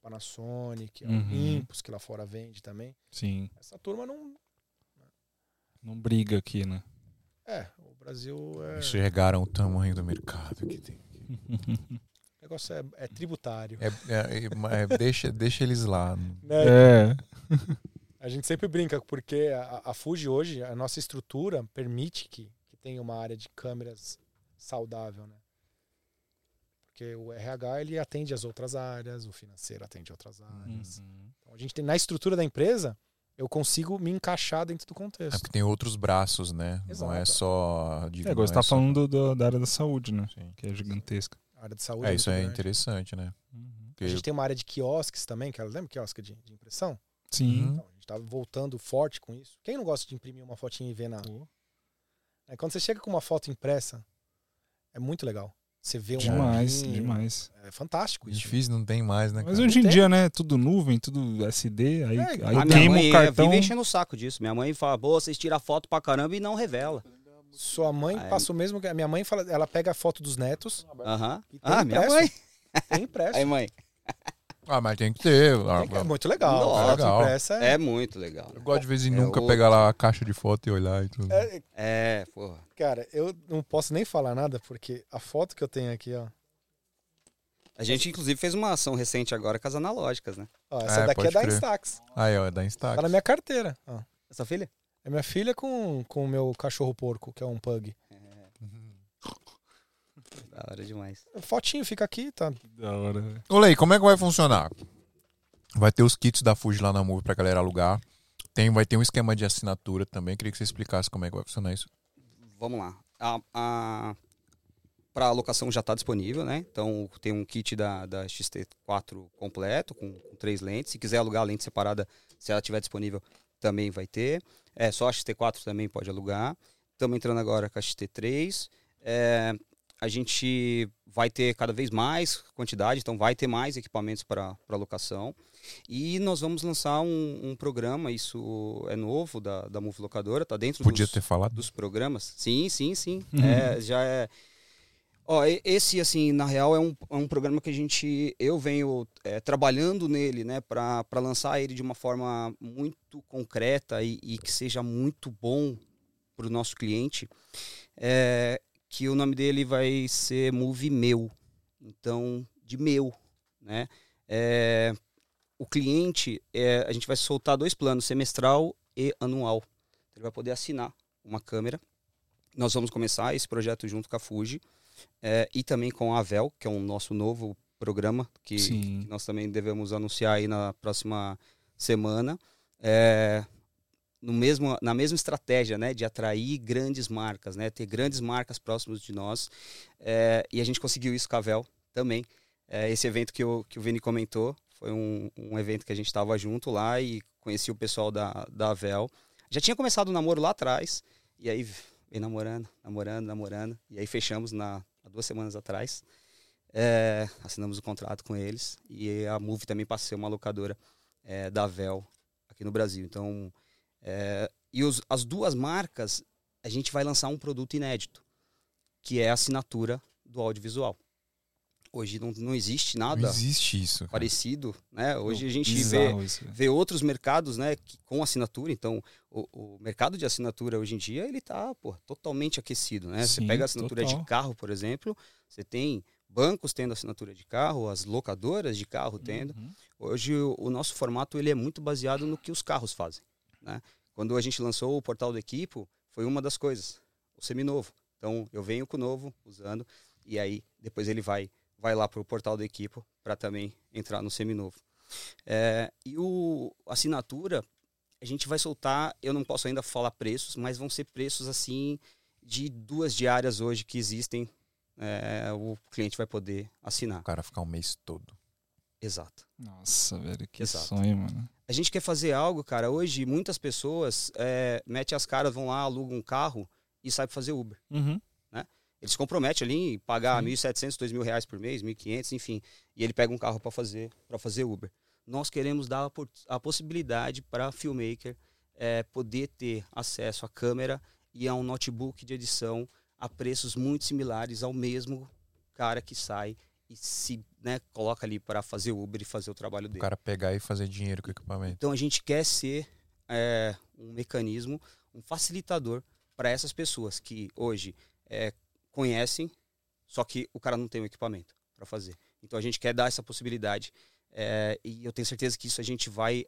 a Panasonic, a Uhum. Olympus, que lá fora vende também. Sim. Essa turma não. Não briga aqui, né? É, o Brasil é. Enxergaram o tamanho do mercado que tem. <laughs> O negócio é, é tributário. É, é- é- deixa, deixa eles lá. né? É. A gente sempre brinca, porque a, a Fuji hoje, a nossa estrutura permite que, que tenha uma área de câmeras saudável, né? Porque o RH ele atende as outras áreas, o financeiro atende outras áreas. Uhum. Então a gente tem na estrutura da empresa, eu consigo me encaixar dentro do É contexto. porque tem outros braços, né? Não é Exato. só. É, digo, agora você não tá é só- falando do- da área da saúde, né? Sim. Que é gigantesca. A área de saúde É, isso muito é grande. interessante, né? Porque- A gente tem uma área de quiosques também, que ela lembra quiosque de, de impressão? Sim. Uhum. Então, a gente tá voltando forte com isso. Quem não gosta de imprimir uma fotinha e ver na. É, quando você chega com uma foto impressa, é muito legal. Você vê um Demais, demais. É fantástico isso. Difícil não tem mais, né? Mas cara? hoje em Tem. dia, né? Tudo nuvem, tudo SD, aí, É, aí A minha queima mãe o é, cartão. vive enchendo o saco disso. Minha mãe fala, pô, vocês tiram foto pra caramba e não revela. Sua mãe Ah, passa o mesmo que. A minha mãe fala, ela pega a foto dos netos Aham. E tem Ah, minha impresso. mãe. tem impresso. Aí, mãe. Ah, mas tem que ter. Ah, É muito legal. Nossa, foto legal. impressa é- É muito legal. Eu gosto de vez em É nunca outro. pegar lá a caixa de foto e olhar e tudo. é- É, porra. Cara, eu não posso nem falar nada, porque a foto que eu tenho aqui, ó. A gente, inclusive, fez uma ação recente agora com as analógicas, né? ó essa É, daqui é da crer. Instax. Aí, ó, é da Tá Instax. na minha carteira. ó. Essa filha? É minha filha com com o meu cachorro porco, que é um pug. Da hora demais. Fotinho fica aqui, tá? Da hora, velho. Ô, Lei, como é que vai funcionar? Vai ter os kits da Fuji lá na Move pra galera alugar. Tem, vai ter um esquema de assinatura também. Queria que você explicasse como é que vai funcionar isso. Vamos lá. A, a, para alocação já está disponível, né? Então tem um kit da, da XT4 completo, com, com três lentes. Se quiser alugar a lente separada, se ela estiver disponível, também vai ter. É, só a XT4 também pode alugar. Estamos entrando agora com a XT3. É, a gente vai ter cada vez mais quantidade, então vai ter mais equipamentos para locação. E nós vamos lançar um, um programa, isso é novo da, da Move Locadora, tá dentro Podia dos, ter falado. dos programas. Sim, sim, sim. É, já é. Ó, esse, assim, na real, é um, é um programa que a gente. Eu venho é, trabalhando nele, né, para lançar ele de uma forma muito concreta e, e que seja muito bom para o nosso cliente. É, que o nome dele vai ser Move Meu. Então, de meu, né? É, o cliente, é, a gente vai soltar dois planos, semestral e anual. Ele vai poder assinar uma câmera. Nós vamos começar esse projeto junto com a Fuji é, e também com a Avel, que é um nosso novo programa que, que nós também devemos anunciar aí na próxima semana. No mesmo, na mesma estratégia né, de atrair grandes marcas, né, ter grandes marcas próximas de nós. É, e a gente conseguiu isso com a Avel também. É, esse evento que, o que o Vini comentou foi um, um evento que a gente estava junto lá e conheci o pessoal da, da Avel. Já tinha começado o namoro lá atrás, e aí vem namorando, namorando, namorando. E aí fechamos na, há duas semanas atrás. É, assinamos o contrato com eles. E a Move também ser uma locadora da Vel aqui no Brasil. Então, é, e os- as duas marcas, a gente vai lançar um produto inédito, que é a assinatura do audiovisual. Hoje não, não existe nada Não existe isso. cara. parecido, né? Hoje a gente vê isso, vê outros mercados, né, que- com assinatura. Então, o, o mercado de assinatura hoje em dia ele está totalmente aquecido, né? você Sim, pega a assinatura total. de carro, por exemplo, você tem bancos tendo assinatura de carro, as locadoras de carro tendo. Uhum. Hoje o, o nosso formato ele é muito baseado no que os carros fazem, né? Quando a gente lançou o portal do Equipo, foi uma das coisas, o seminovo. Então, eu venho com o novo usando e aí depois ele vai vai lá para o portal do Equipo para também entrar no seminovo. É, e o a assinatura, a gente vai soltar, eu não posso ainda falar preços, mas vão ser preços assim de duas diárias hoje que existem. é, o cliente vai poder assinar. O cara ficar um mês todo. Exato. Nossa, velho, que Exato. sonho, mano. A gente quer fazer algo, cara. Hoje muitas pessoas é, metem as caras, vão lá, alugam um carro e saem fazer Uber. Uhum. Ele se compromete ali em pagar Sim. 1.700, 2.000 reais por mês, 1.500, enfim. E ele pega um carro para fazer, pra fazer Uber. Nós queremos dar a possibilidade para filmmaker é, poder ter acesso à câmera e a um notebook de edição a preços muito similares ao mesmo cara que sai e se né, coloca ali para fazer Uber e fazer o trabalho O dele. cara pegar e fazer dinheiro com o equipamento. Então a gente quer ser é, um mecanismo, um facilitador para essas pessoas que hoje é, conhecem, só que o cara não tem o equipamento para fazer. Então a gente quer dar essa possibilidade é, e eu tenho certeza que isso a gente vai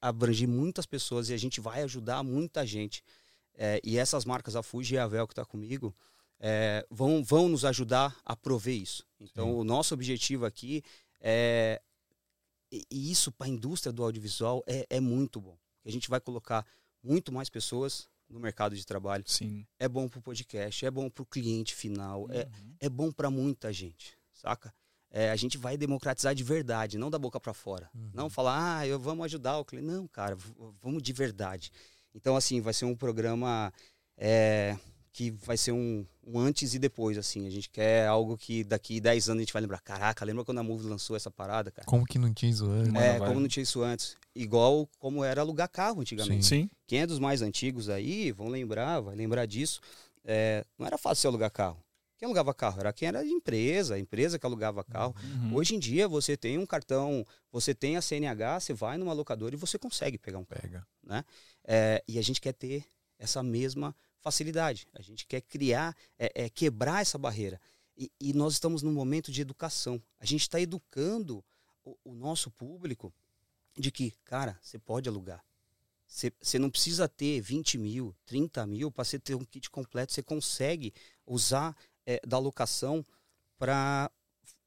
abranger muitas pessoas e a gente vai ajudar muita gente. É, e essas marcas, a Fuji e a Vel que está comigo, é, vão, vão nos ajudar a prover isso. Então Sim. o nosso objetivo aqui é e isso para a indústria do audiovisual é, é muito bom. A gente vai colocar muito mais pessoas no mercado de trabalho. Sim. É bom para o podcast, é bom para o cliente final, é, Uhum. é bom para muita gente, saca? É, a gente vai democratizar de verdade, não da boca para fora. Uhum. Não falar, ah, eu vamos ajudar o cliente. Não, cara, vamos de verdade. Então, assim, vai ser um programa é, que vai ser um, um antes e depois, assim. A gente quer algo que daqui 10 anos a gente vai lembrar. Caraca, lembra quando a Move lançou essa parada, cara? Como que não tinha isso antes? Mano, É, vai. como não tinha isso antes. Igual como era alugar carro antigamente. Sim. Quem é dos mais antigos aí, vão lembrar, vai lembrar disso. É, não era fácil você alugar carro. Quem alugava carro era quem era de empresa, a empresa que alugava carro. Hoje em dia você tem um cartão, você tem a CNH, você vai numa locadora e você consegue pegar um carro. Pega. É, e a gente quer ter essa mesma facilidade. A gente quer criar, é, é, quebrar essa barreira. E, e nós estamos num momento de educação. A gente está educando o, o nosso público de que, cara, você pode alugar. Você você não precisa ter 20 mil, 30 mil para você ter um kit completo. Você consegue usar é, da locação para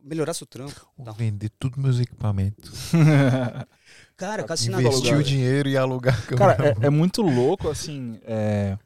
melhorar seu trampo. Vou vender tudo meus equipamentos. <laughs> Cara, com assinatura. Investir o dinheiro e alugar a Cara, <laughs> é, é muito louco, assim. é,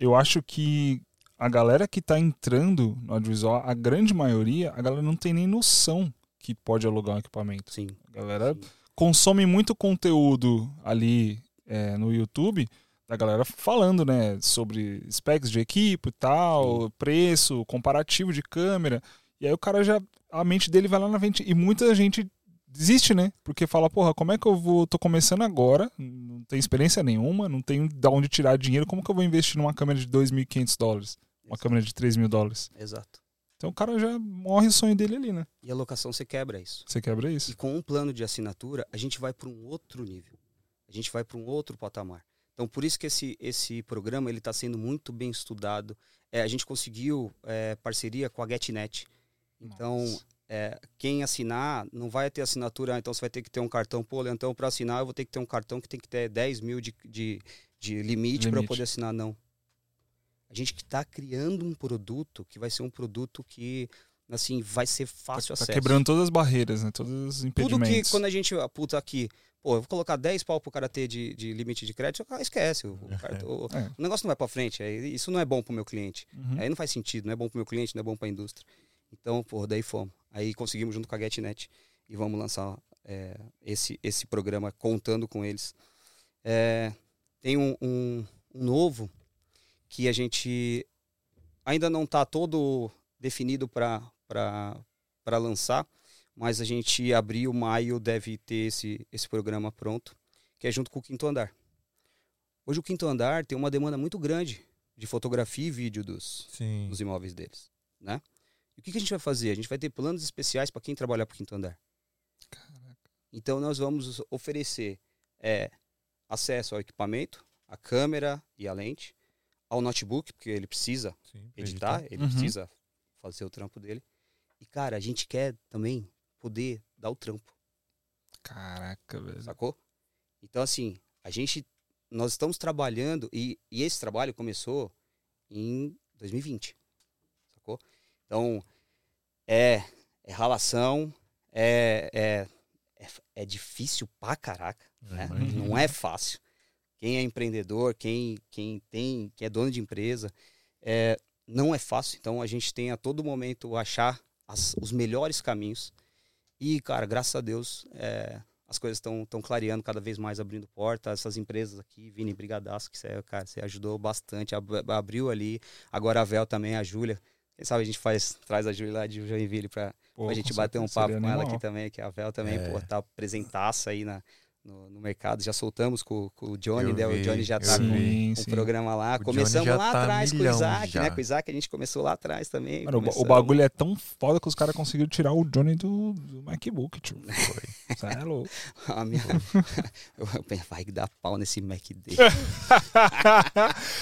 eu acho que a galera que tá entrando no audiovisual, a grande maioria, a galera não tem nem noção que pode alugar um equipamento. Sim. A galera Sim. consome muito conteúdo ali é, no YouTube da galera falando, né, sobre specs de equipe e tal, preço, comparativo de câmera. E aí o cara já a mente dele vai lá na frente e muita gente desiste, né? Porque fala, porra, como é que eu vou tô começando agora, não tenho experiência nenhuma, não tenho de onde tirar dinheiro, como que eu vou investir numa câmera de 2.500 dólares, uma Exato. câmera de 3 mil dólares? Exato. Então o cara já morre o sonho dele ali, né? E a locação você quebra isso. Você quebra E isso. com um plano de assinatura, a gente vai para um outro nível. A gente vai para um outro patamar. Então, por isso que esse, esse programa ele está sendo muito bem estudado. É, a gente conseguiu é, parceria com a GetNet. Então, Nossa. É, quem assinar não vai ter assinatura. ah, Então, você vai ter que ter um cartão. Pô, então, para assinar, eu vou ter que ter um cartão que tem que ter 10 mil de, de, de limite para eu Limite. poder assinar. Não. A gente está criando um produto que vai ser um produto que assim vai ser fácil Tá acesso. quebrando todas as barreiras, né? Todos os Tudo impedimentos. que quando a gente aputa aqui, pô, eu vou colocar 10 pau pro cara ter de, de limite de crédito, o cara esquece. O, <laughs> o cara- o- É. o negócio não vai para frente. aí isso não é bom pro meu cliente. Uhum. Aí não faz sentido, não é bom pro meu cliente, não é bom pra indústria. Então, pô, daí fomos. Aí conseguimos junto com a GetNet e vamos lançar é, esse, esse programa contando com eles. É, tem um, um- um novo que a gente ainda não está todo definido para lançar, mas a gente abril, maio deve ter esse, esse programa pronto, que é junto com o Quinto Andar. Hoje o Quinto Andar tem uma demanda muito grande de fotografia e vídeo dos, Sim. dos imóveis deles, né? E o que, que a gente vai fazer? A gente vai ter planos especiais para quem trabalhar para o quinto andar. Então nós vamos oferecer é, acesso ao equipamento, a câmera e a lente, ao notebook, porque ele precisa Sim, editar, ele Uhum. precisa fazer o trampo dele. E cara, a gente quer também poder dar o trampo, Caraca, velho. sacou? Então assim, a gente nós estamos trabalhando e, e esse trabalho começou em 2020, sacou? Então é é ralação, é é, é, é difícil pra caraca, né? imagino. Não é fácil. Quem é empreendedor, quem, quem tem, quem é dono de empresa, é, não é fácil. Então a gente tem a todo momento achar as- os melhores caminhos. E, cara, graças a Deus, é, as coisas estão tão clareando cada vez mais, abrindo porta. Essas empresas aqui, Vini Brigadaço, que você, cara, você ajudou bastante, ab- abriu ali. Agora a Vel também, a Júlia. Quem sabe a gente faz, traz a Júlia lá de Joinville pra, Pô, a gente bater um papo com ela aqui também, que a Vel também, É. pô, tá presentaça aí na, no, no mercado. Já soltamos com, com o Johnny, né? o Johnny já eu tá com Sim, um sim. programa lá. O Começamos lá tá atrás com o Isaac, já. né? Com o Isaac a gente começou lá atrás também. Mano, o o bagulho é tão foda que os caras conseguiram tirar o Johnny do, do MacBook, tio. <laughs> Isso é louco. A minha... eu, eu pensei, vai dar pau nesse Mac dele. <laughs>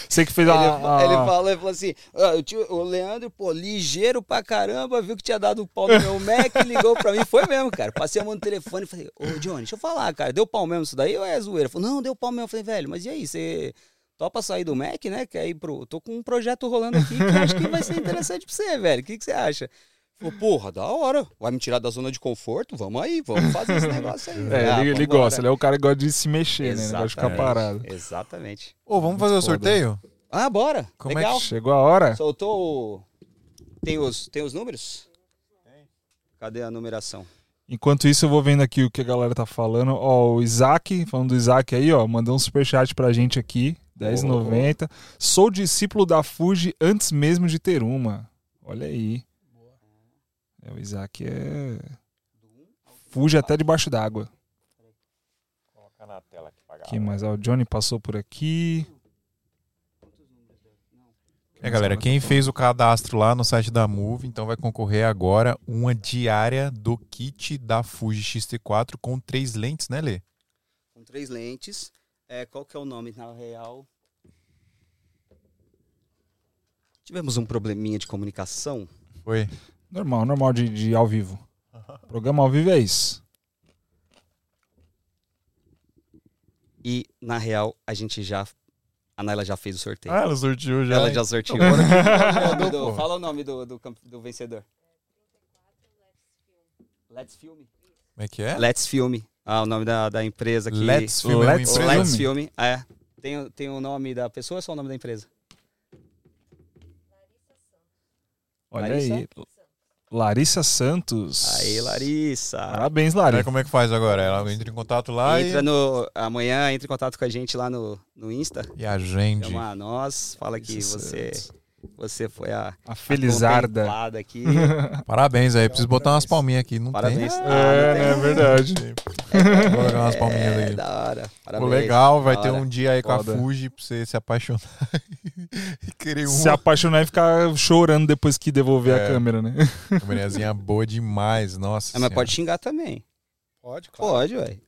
Você que fez Ele, a. a- ele falou, ele falou assim: "Ah, o, tio- o Leandro, pô, ligeiro pra caramba, viu que tinha dado pau no meu Mac, ligou pra mim. Foi mesmo, cara. Passei a mão no telefone e falei: Ô, Johnny, deixa eu falar, cara, deu pau mesmo isso daí ou é zoeira? Falou: Não, deu pau mesmo. Eu falei: Velho, mas e aí, você topa sair do Mac, né? Quer ir pro. Tô com um projeto rolando aqui que eu acho que vai ser interessante pra você, velho. O que, que você acha? Falou, porra, da hora. Vai me tirar da zona de conforto? Vamos aí, vamos fazer esse negócio aí. <laughs> É, Ah, ele, ele gosta, ele é o cara que gosta de se mexer, né? Ele gosta de ficar Exatamente, parado. Exatamente. Ô, vamos fazer o Foda. sorteio? Ah, bora. Como é Legal. Chegou a hora? Soltou o... Tem os, tem os números? Cadê a numeração? Enquanto isso, eu vou vendo aqui o que a galera tá falando. Ó, o Isaac, falando do Isaac aí, ó, mandou um superchat pra gente aqui, R$10,90. Sou discípulo da Fuji antes mesmo de ter uma. Olha aí. É, o Isaac é. Fuji até debaixo d'água. Colocar na tela aqui pra Aqui mais, ó, o Johnny passou por aqui. É, galera, quem fez o cadastro lá no site da Move, então vai concorrer agora uma diária do kit da Fuji X-T4 com três lentes, né, Lê? Com três lentes. É, qual que é o nome na real? Tivemos um probleminha de comunicação. Foi? Normal, normal de, de ao vivo. Programa ao vivo é isso. E, na real, a gente já. A Naila já fez o sorteio. Ah, ela sorteou já. Ela hein? já sorteou. Que <laughs> O do- fala o nome do, do, do vencedor. Let's Film. Como é que é? Let's Film. Ah, o nome da, da empresa aqui. Let's Film é Let's empresa? Let's Film. É. Tem, o- tem o nome da pessoa ou só o nome da empresa? Olha Larissa? aí. Larissa Santos. Aí, Larissa. Parabéns, Aí Larissa. como é que faz agora? Ela entra em contato lá Entra e... no. Amanhã entra em contato com a gente lá no, no Insta. e agende. Chama nós, fala que Larissa você, Santos. Você foi a, A a Felizarda. contemplada aqui. <laughs> Parabéns aí, preciso botar umas Parabéns. palminhas aqui. Não Parabéns. tem? Ah, É, não né, é tem- verdade. <laughs> Vou colocar umas palminhas É, aqui. da hora. Pô, Parabéns. legal, vai ter um dia aí com a Foda. Fuji pra você se apaixonar <laughs> e querer um. Se apaixonar e ficar chorando depois que devolver É. a câmera, né? Câmerazinha boa demais, nossa. Ah, mas senhora. pode xingar também. Pode, claro. Pode, velho.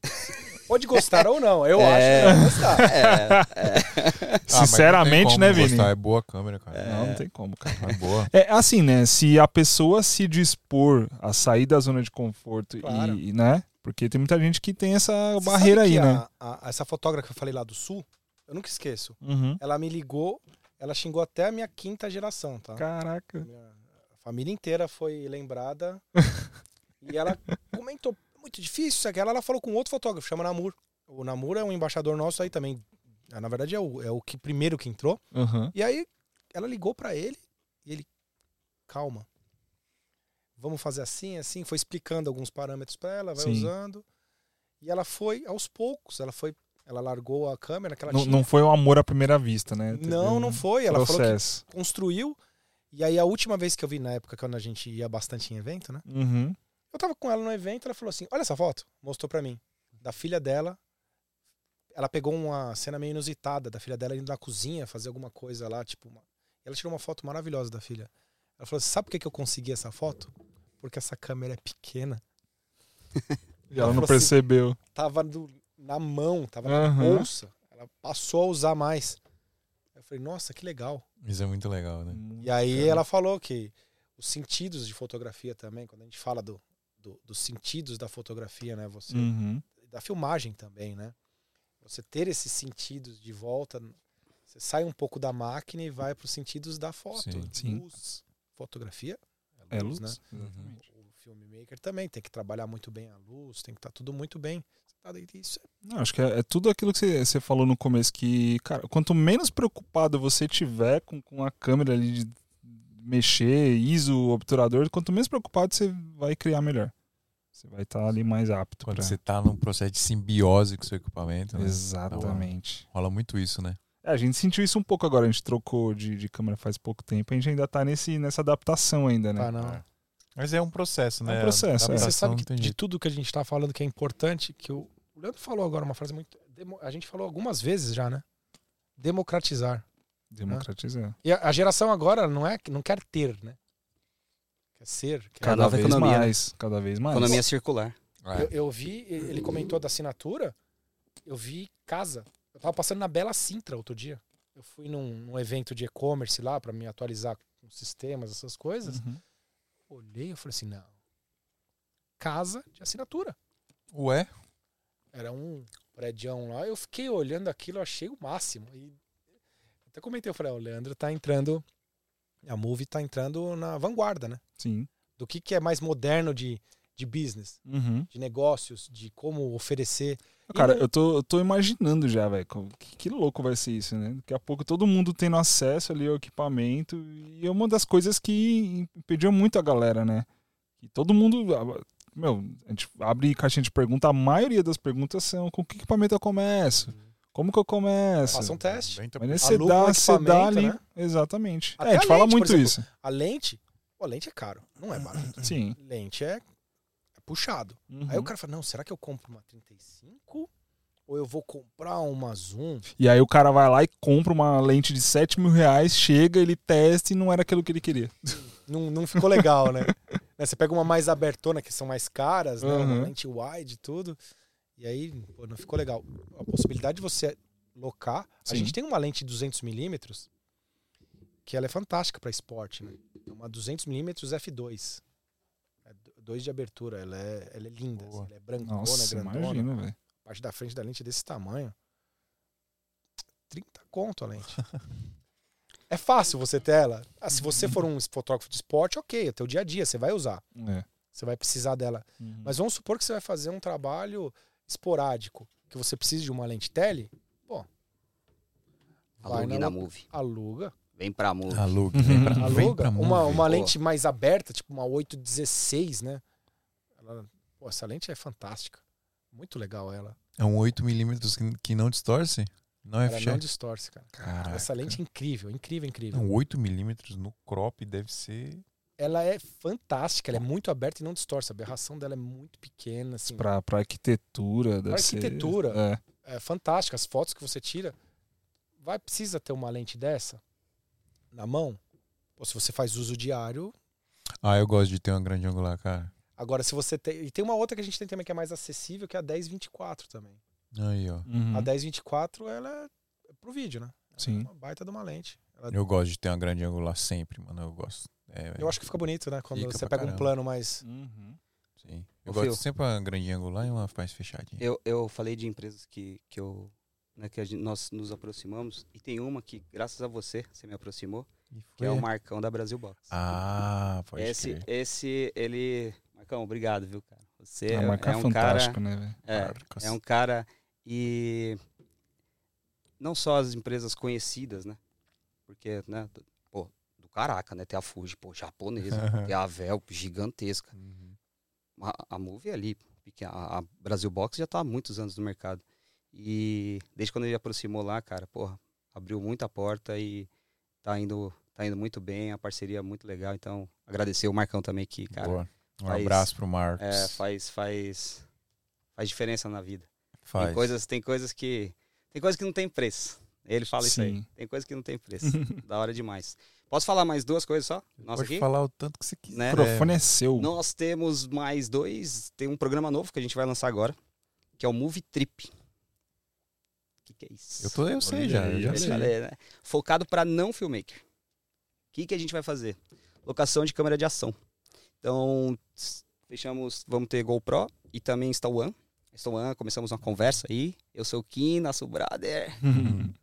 Pode gostar ou não. Eu É. acho que vai gostar. <laughs> É, Ah, mas não Sinceramente, tem como né, Vini? gostar, É boa a câmera, cara. Não, não tem como, cara. É boa. É assim, né? Se a pessoa se dispor a sair da zona de conforto Claro. e, né? Porque tem muita gente que tem essa Você barreira sabe aí, que né? a- a- essa fotógrafa que eu falei lá do Sul, eu nunca esqueço. Uhum. Ela me ligou, ela xingou até a minha quinta geração, tá? Caraca. Minha- a família inteira foi lembrada. <laughs> e ela comentou, muito difícil isso aqui. Ela, ela falou com outro fotógrafo, chama Namur. O Namur é um embaixador nosso aí também. Ah, Na verdade, é o, é o que primeiro que entrou. Uhum. E aí ela ligou pra ele e ele, calma. Vamos fazer assim, assim. Foi explicando alguns parâmetros pra ela, vai Sim. usando. E ela foi aos poucos. Ela foi, ela largou a câmera que ela Não, tinha. não foi um amor à primeira vista, né? Não, um não foi. Ela falou que processo. construiu. E aí a última vez que eu vi na época quando a gente ia bastante em evento, né? Uhum. Eu tava com ela no evento, ela falou assim: "Olha essa foto". Mostrou pra mim da filha dela. Ela pegou uma cena meio inusitada da filha dela indo na cozinha fazer alguma coisa lá, tipo, uma... ela tirou uma foto maravilhosa da filha. Ela falou: assim, "Sabe por que que eu consegui essa foto? Porque essa câmera é pequena. <laughs> E ela não falou assim, percebeu. Tava do- na mão, tava na Aham. bolsa. Ela passou a usar mais. Eu falei: "Nossa, que legal". Isso é muito legal, né? E aí ela falou que os sentidos de fotografia também, quando a gente fala do, do- dos sentidos da fotografia, né? Você, Uhum. Da filmagem também, né? Você ter esses sentidos de volta, você sai um pouco da máquina e vai para os sentidos da foto. Sim. Sim. Luz. Fotografia É luz. né? Exatamente. O filmmaker também tem que trabalhar muito bem a luz, tem que estar tudo muito bem. Isso é Não, acho que é, é tudo aquilo que você, você falou no começo, que, cara, quanto menos preocupado você tiver com, com a câmera ali de mexer, ISO, obturador, quanto menos preocupado você vai criar melhor. Você vai estar ali mais apto. Quando pra- você tá num processo de simbiose com o seu equipamento, né? Exatamente. Rola muito isso, né? É, a gente sentiu isso um pouco agora, a gente trocou de, de câmera faz pouco tempo, a gente ainda tá nesse, nessa adaptação ainda, né? Tá, não. É. Mas é um processo, né? É um processo, A é. Você sabe que de tudo que a gente está falando que é importante, que o o Leandro falou agora uma frase muito. A gente falou algumas vezes já, né? Democratizar. Democratizar. E a, a geração agora não é não quer ter, né? Quer ser. Quer... Cada vez economia, né? mais, cada vez mais. Economia circular. É. Eu, eu vi, ele comentou da assinatura, eu vi casa. Eu tava passando na Bela Sintra outro dia. Eu fui num, num evento de e-commerce lá para me atualizar com sistemas, essas coisas. Uhum. Olhei e falei assim: não. Casa de assinatura. Ué? Era um prédião lá. Eu fiquei olhando aquilo, eu achei o máximo. E até comentei, eu falei, o Leandro tá entrando. A Move tá entrando na vanguarda, né? Sim. Do que, que é mais moderno de, de business, Uhum. de negócios, de como oferecer. Cara, não- eu tô, eu tô imaginando já, velho. Que, que louco vai ser isso, né? Daqui a pouco todo mundo tendo acesso ali ao equipamento. E é uma das coisas que impediu muito a galera, né? E todo mundo. Meu, a gente abre caixinha de pergunta, a maioria das perguntas são com que equipamento eu começo? Como que eu começo? Faça um teste. Mas você dá, um você dá ali. né? Exatamente. Até é, a gente a fala lente, muito exemplo. isso. A lente, pô, a lente é caro, não é barato. <clears throat> Sim. Lente é, é puxado. Uhum. Aí o cara fala, não, será que eu compro uma 35 ou eu vou comprar uma zoom. E aí o cara vai lá e compra uma lente de 7 mil reais, chega, ele testa e não era aquilo que ele queria. <laughs> Não, não ficou legal, né? <laughs> Né, Você pega uma mais abertona, que são mais caras, né? Uma Uhum. lente wide e tudo. E aí, pô, não ficou legal. A possibilidade de você locar. A Sim. gente tem uma lente de 200mm que ela é fantástica para esporte, né? É uma 200mm f2. É 2 de abertura. Ela é, ela é linda. Assim, ela é brancona, Nossa, grandona. imagina. A parte da frente da lente é desse tamanho. 30 conto a lente. <laughs> é fácil você ter ela. Ah, se você for um fotógrafo de esporte, ok, é teu dia a dia, você vai usar. É. Você vai precisar dela. Uhum. Mas vamos supor que você vai fazer um trabalho esporádico, que você precisa de uma lente tele, Vai Alugue na na Move. aluga. Vem pra Move. Aluga, vem pra, vem Aluga. pra Uma, movie. uma Pô. lente mais aberta, tipo uma 816, né? Ela- pô, essa lente é fantástica. Muito legal ela. É um 8mm que, que não distorce? Não é Ela não distorce, cara. Caraca. Essa lente é incrível, incrível, incrível. Não, 8mm no crop deve ser. Ela é fantástica, ela é muito aberta e não distorce. A aberração dela é muito pequena, assim. Pra, pra arquitetura, Pra ser- arquitetura. É. É fantástica. As fotos que você tira. Vai, precisa ter uma lente dessa na mão? Ou se você faz uso diário. Ah, eu gosto de ter uma grande angular, cara. Agora, se você tem. E tem uma outra que a gente tem também que é mais acessível, que é a 1024 também. Aí, ó. Uhum. A 1024, ela é pro vídeo, né? Ela Sim. É uma baita de uma lente. Ela- Eu gosto de ter uma grande angular sempre, mano. Eu gosto. É, eu acho que fica bonito, né? Quando você pega um caramba. plano mais. Uhum. Sim. Eu Ô, gosto Fio. sempre uma grande angular e uma mais fechadinha. Eu, eu falei de empresas que, que eu. Né, que a gente- nós nos aproximamos. E tem uma que, graças a você, você me aproximou, que é o Marcão da Brasil Box. Ah, pode esse, crer. esse, ele. Marcão, obrigado, viu, cara? Você é, marca é um cara. fantástico, né, velho? É, é um cara. E. Não só as empresas conhecidas, né? Porque, né? Pô, do caraca, né? Tem a Fuji, pô, japonesa. <laughs> tem a Vel, gigantesca. Uhum. A, a Move é ali, porque a, a Brasil Box já tá há muitos anos no mercado. E desde quando ele aproximou lá, cara, porra, abriu muita porta e tá indo, tá indo muito bem, a parceria é muito legal. Então, agradecer o Marcão também que, cara, Boa. Um faz- abraço pro Marcos. é, faz, faz, faz diferença na vida. Faz. Tem coisas, tem coisas que. Tem coisas que não tem preço. Ele fala isso aí. Tem coisas que não tem preço. <laughs> da hora demais. Posso falar mais duas coisas só? Nossa, Pode aqui? falar o tanto que você quiser. Né? O microfone é seu. Nós temos mais dois. Tem um programa novo que a gente vai lançar agora, que é o Movie Trip. O que, que é isso? Eu, tô, eu sei já. eu já sei. cara é, né? Focado para não filmmaker. O que, que a gente vai fazer? Locação de câmera de ação. Então, fechamos, vamos ter GoPro e também Insta One. One, começamos uma conversa aí. Eu sou o Kim, nosso brother. <laughs>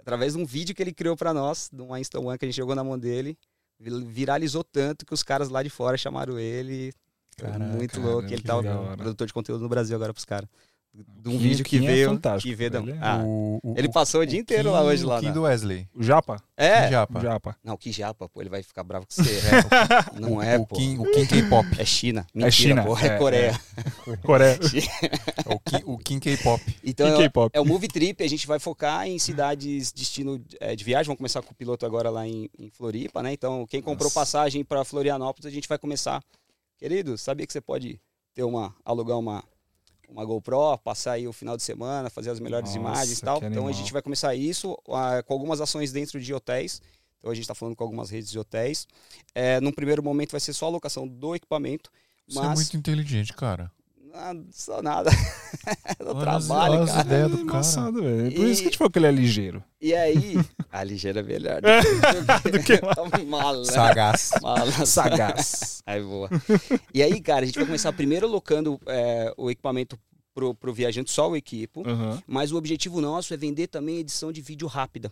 Através de um vídeo que ele criou para nós, de uma Insta One que a gente jogou na mão dele, viralizou tanto que os caras lá de fora chamaram ele. Caraca, muito cara, louco. Ele que tá hora. produtor de conteúdo no Brasil agora pros caras. De um Kim- vídeo que Kim é veio. fantástico, que veio da- ele é- Ah, O- o- ele o- passou o dia inteiro lá hoje lá. O Kim né? do Wesley. O Japa? É, Kim Japa. O Japa. Não, que japa, pô. Ele vai ficar bravo com você. É, <laughs> não é, o, pô. Kim, o Kim K-pop. É China. Mentira, China, pô. É, é, Coreia. <laughs> Coreia. É o Kim, o Kim K-pop. Então, é, K-pop. é o Movie Trip. A gente vai focar em cidades destino é, de viagem. Vamos começar com o piloto agora lá em, em Floripa, né? Então, quem comprou Nossa. passagem para Florianópolis, a gente vai começar. Querido, sabia que você pode ter uma, alugar uma, uma GoPro, passar aí o final de semana, fazer as melhores Nossa, imagens e tal. Então, a gente vai começar isso ah, com algumas ações dentro de hotéis. Então, a gente está falando com algumas redes de hotéis. É, num primeiro momento, vai ser só a locação do equipamento. Você Mas é muito inteligente, cara. Ah, só nada. <laughs> no Olha as- trabalho, olha as cara. ideias É do cara. embaçado, velho. Por E- isso que a gente falou que ele é ligeiro. E aí, <laughs> a ligeira é melhor. <laughs> Do que Mala. Sagaz. Mala. sagaz. Aí, boa. E aí, cara, a gente vai começar primeiro locando é, o equipamento pro, pro viajante, só o equipo. Aham. Mas o objetivo nosso é vender também edição de vídeo rápida.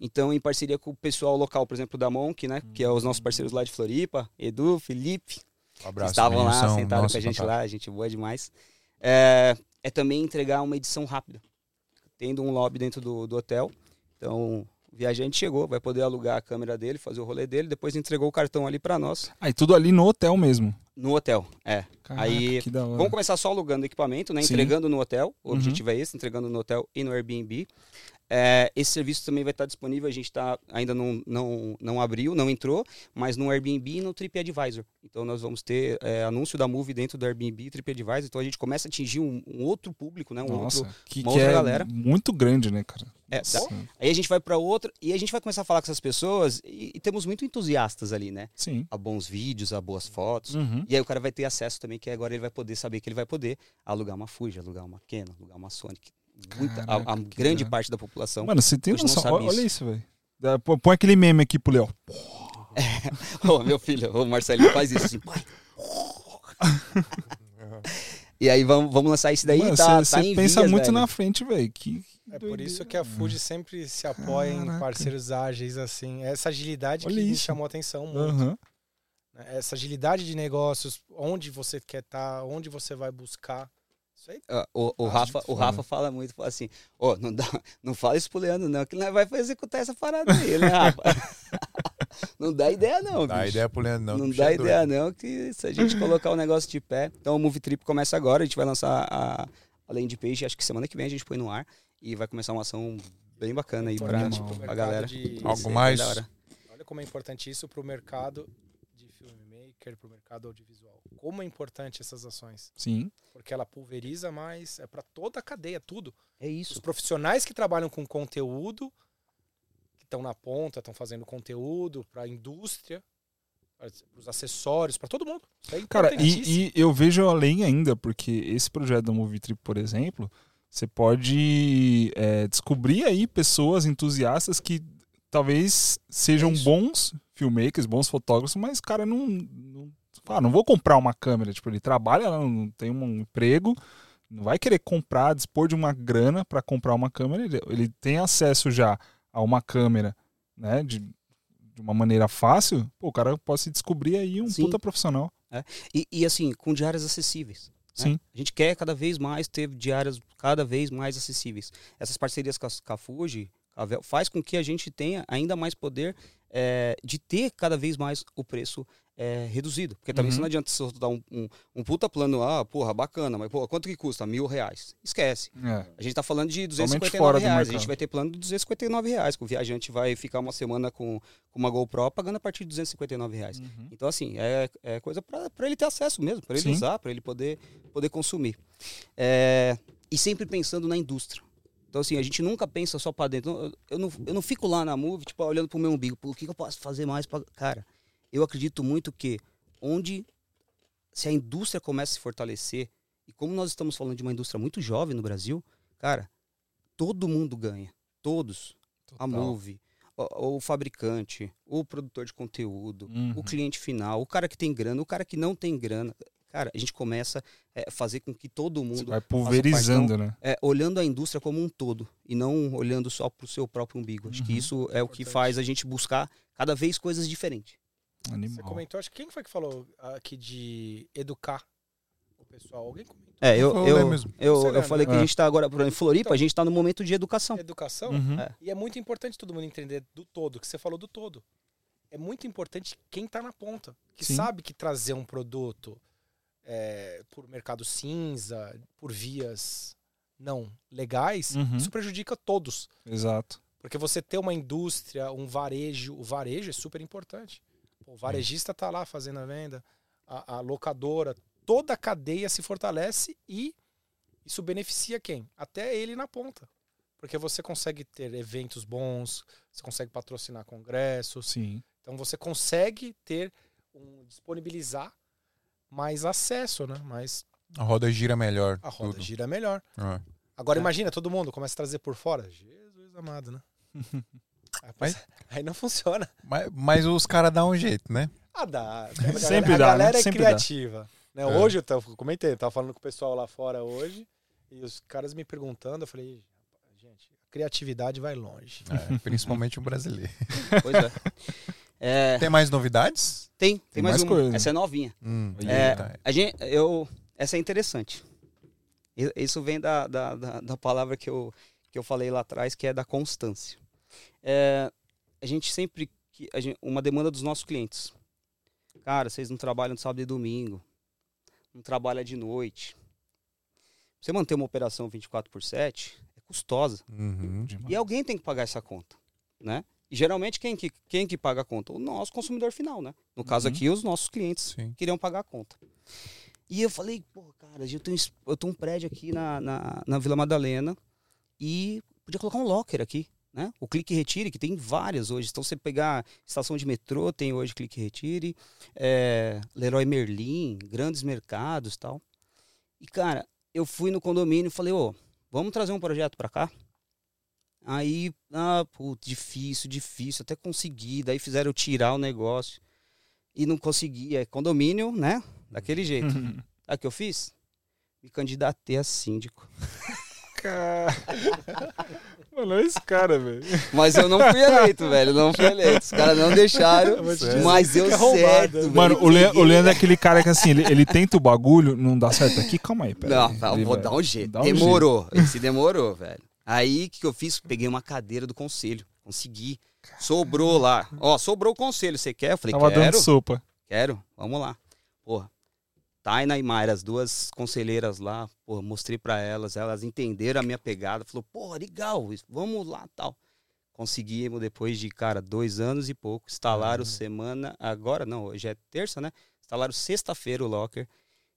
Então, em parceria com o pessoal local, por exemplo, da Monk, né? Que é os nossos parceiros lá de Floripa, Edu, Felipe, Um abraço. estavam lá, são- sentaram nossa, com a gente fantástico. lá, gente boa demais. É, é também entregar uma edição rápida, tendo um lobby dentro do, do hotel. Então, o viajante chegou, vai poder alugar a câmera dele, fazer o rolê dele, depois entregou o cartão ali para nós, Aí tudo ali no hotel mesmo. no hotel. É. Caraca, Aí, que da hora. Vamos começar só alugando equipamento, né? Sim. Entregando no hotel. O Uhum. objetivo é esse, entregando no hotel e no Airbnb. É, esse serviço também vai estar disponível, a gente tá, ainda não, não, não abriu, não entrou, mas no Airbnb e no TripAdvisor. Então nós vamos ter é, anúncio da Movie dentro do Airbnb e TripAdvisor, então a gente começa a atingir um, um outro público, né? Um Nossa, outro, que, uma que outra é galera. muito grande, né, cara? É, Nossa. Aí a gente vai para outra e a gente vai começar a falar com essas pessoas e, e temos muito entusiastas ali, né? Sim. A bons vídeos, a boas fotos. Uhum. E aí o cara vai ter acesso também, que agora ele vai poder saber que ele vai poder alugar uma Fuji, alugar uma Canon, alugar uma Sonic. Muita, a- a, grande legal. parte da população. Mano, você tem noção? Olha, isso. isso, velho. Põe aquele meme aqui pro Léo. <laughs> Ô, meu filho, o Marcelinho faz isso assim, pai. <laughs> e aí vamos, vamos lançar isso daí, Mano, tá, você tá em pensa vias, muito velho. na frente, velho. Que, que É por isso que a Fuji sempre se apoia em Caraca. parceiros ágeis, assim. Essa agilidade Olha que me isso. chamou a atenção muito. Né? Essa agilidade de negócios, onde você quer estar, onde você vai buscar. Isso aí O, o, Ah, Rafa, o. Rafa fala muito, fala assim, ó, não, dá, <laughs> não fala isso pro Leandro não, que ele não vai executar essa parada aí, né, <laughs> Rafa? <laughs> não dá ideia não, Dá bicho. ideia pro Leandro, não. Não, dá é doido. ideia não, que se a gente colocar o negócio de pé... Então o Movie Trip começa agora, a gente vai lançar a, a landing page, acho que semana que vem a gente põe no ar, e vai começar uma ação bem bacana aí pra, pro pro pra galera. Algo mais? da hora. Olha como é importante isso para o mercado filmmaker, para o mercado audiovisual. Como é importante essas ações. Sim. Porque ela pulveriza mais, é para toda a cadeia, tudo. É Os isso. profissionais que trabalham com conteúdo, que estão na ponta, estão fazendo conteúdo para a indústria, para os acessórios, para todo mundo. Isso é Cara, e, e eu vejo além ainda, porque esse projeto da Movie Trip, por exemplo, você pode é, descobrir aí pessoas entusiastas que talvez sejam É bons filmmakers, bons fotógrafos, mas, cara, não. não ah, não vou comprar uma câmera. Tipo, ele trabalha, não tem um emprego, não vai querer comprar, dispor de uma grana para comprar uma câmera. Ele, ele tem acesso já a uma câmera, né? De, de uma maneira fácil, pô, o cara pode se descobrir aí um Sim. puta profissional. E, e, assim, com diárias acessíveis. né? Sim. A gente quer cada vez mais ter diárias cada vez mais acessíveis. Essas parcerias com a, com a Fuji, faz com que a gente tenha ainda mais poder é, de ter cada vez mais o preço é, reduzido. Porque também Uhum. se não adianta você dar um, um, um puta plano, ah, porra, bacana, mas porra, quanto que custa? Mil reais. Esquece. É. A gente tá falando de Totalmente 259 fora do reais. A gente vai ter plano de 259 reais. Que o viajante vai ficar uma semana com, com uma GoPro pagando a partir de 259 reais. Uhum. Então, assim, é, é coisa para ele ter acesso mesmo, para ele Sim. usar, para ele poder, poder consumir. É, e sempre pensando na indústria. Então, assim, a gente nunca pensa só para dentro. Eu, eu não, eu não fico lá na Move, tipo, olhando pro meu umbigo. Pô, o que, que eu posso fazer mais para. Cara, eu acredito muito que onde. Se a indústria começa a se fortalecer, e como nós estamos falando de uma indústria muito jovem no Brasil, cara, todo mundo ganha. Todos. A Move, o, o fabricante, o produtor de conteúdo, Uhum. o cliente final, o cara que tem grana, o cara que não tem grana. Cara, a gente começa a fazer com que todo Você mundo, vai pulverizando, né? é, olhando a indústria como um todo e não olhando só para o seu próprio umbigo. Acho que Uhum. isso é o que faz a gente buscar cada vez coisas diferentes. Você Animal. comentou, acho que quem foi que falou aqui de educar o pessoal? Alguém comentou. É, eu, eu, mesmo. eu, Você eu lembra, falei que né? a gente está agora, por exemplo, em Floripa, Então- a gente está no momento de educação. Educação. Uhum. É. E é muito importante todo mundo entender do todo, que você falou do todo. É muito importante quem está na ponta, que Sim. sabe que trazer um produto é, por mercado cinza, por vias não legais, Uhum. isso prejudica todos. Exato. Porque você ter uma indústria, um varejo, o varejo é super importante. O varejista está lá fazendo a venda, a, a locadora, toda a cadeia se fortalece e isso beneficia quem? Até ele na ponta. Porque você consegue ter eventos bons, você consegue patrocinar congressos, Sim. então você consegue ter um disponibilizar mais acesso, né? Mais A roda gira melhor. a roda tudo. gira melhor. É. Agora É. imagina, todo mundo começa a trazer por fora. Jesus amado, né? <laughs> Aí, Mas- aí não funciona. Mas, mas os caras dão um jeito, né? Ah, dá. <laughs> A galera, Sempre a dá, galera né? é Sempre dá. criativa. Né? É. Hoje eu, tava, eu comentei, eu tava falando com o pessoal lá fora hoje, e os caras me perguntando, eu falei, gente, a criatividade vai longe. É, principalmente o brasileiro. <laughs> Pois é. É, Tem mais novidades? tem, tem, Tem mais, mais uma. coisa. Essa é novinha. Hum, É, eita. A gente, eu, essa é interessante. Isso vem da, da, da, da palavra que eu, que eu falei lá atrás, que é da constância. É, a gente sempre. que- a gente- uma demanda dos nossos clientes. Cara, vocês não trabalham de sábado e domingo. Não trabalham de noite. Você manter uma operação 24 por 7 é custosa. Uhum. E alguém tem que pagar essa conta, né? E geralmente quem que, quem que paga a conta? O nosso consumidor final, né? No caso Uhum. aqui, os nossos clientes Sim. queriam pagar a conta. E eu falei, pô, cara, eu tenho, eu tenho um prédio aqui na, na, na Vila Madalena e podia colocar um locker aqui, né? O Clique Retire, que tem várias hoje. Então, você pegar estação de metrô, tem hoje Clique Retire, é, Leroy Merlin, grandes mercados e tal. E, cara, eu fui no condomínio e falei, ô, vamos trazer um projeto pra cá? Aí, ah, putz, difícil, difícil, até consegui. Daí fizeram eu tirar o negócio e não consegui. É condomínio, né? Daquele jeito. Uhum. Sabe o que eu fiz? Me candidatei a síndico. Cara. Mano, olha esse cara, velho. Mas eu não fui eleito, velho. Não fui eleito. Os caras não deixaram. Mas deu é certo. Velho. Mano, o, Le o Leandro é aquele cara que assim, ele, ele tenta o bagulho, não dá certo aqui, calma aí, pera Não, aí. tá, vou vai- dar um jeito. dá um demorou. Esse demorou, velho. Aí o que, que eu fiz? Peguei uma cadeira do conselho. Consegui. Sobrou lá. Ó, sobrou o conselho. Você quer? Eu falei, Tava quero. dando sopa. Quero, vamos lá. Porra, Taina e Mayra, as duas conselheiras lá, porra, mostrei pra elas, elas entenderam a minha pegada, falou, porra, legal, vamos lá, tal. Conseguimos depois de, cara, dois anos e pouco, instalaram semana, agora não, hoje é terça, né? Instalaram sexta-feira o Locker.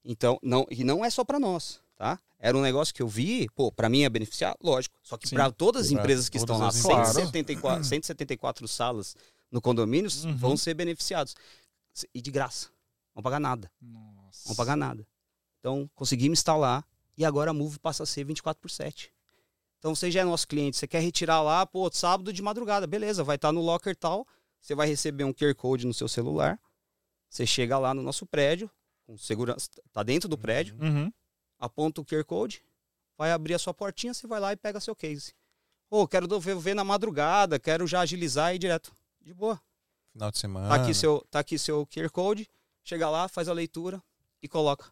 Então, não, e não é só pra nós, tá? Era um negócio que eu vi, pô, pra mim é beneficiar, lógico. Só que pra todas as empresas que estão lá, as empresas. 174, 174 <clears throat> salas no condomínio Uhum. vão ser beneficiados. E de graça. Não pagar nada. Nossa. Não pagar nada. Então, conseguimos instalar e agora a Move passa a ser 24 por 7. Então, você já é nosso cliente, você quer retirar lá, pô, sábado de madrugada, beleza, vai estar no locker tal, você vai receber um QR Code no seu celular, você chega lá no nosso prédio, com segurança, tá dentro do prédio, Uhum. Aponta o QR Code, vai abrir a sua portinha, você vai lá e pega seu case. Pô, quero do- ver, na madrugada, quero já agilizar e ir direto. De boa. Final de semana. Tá aqui, seu, tá aqui seu QR Code, chega lá, faz a leitura e coloca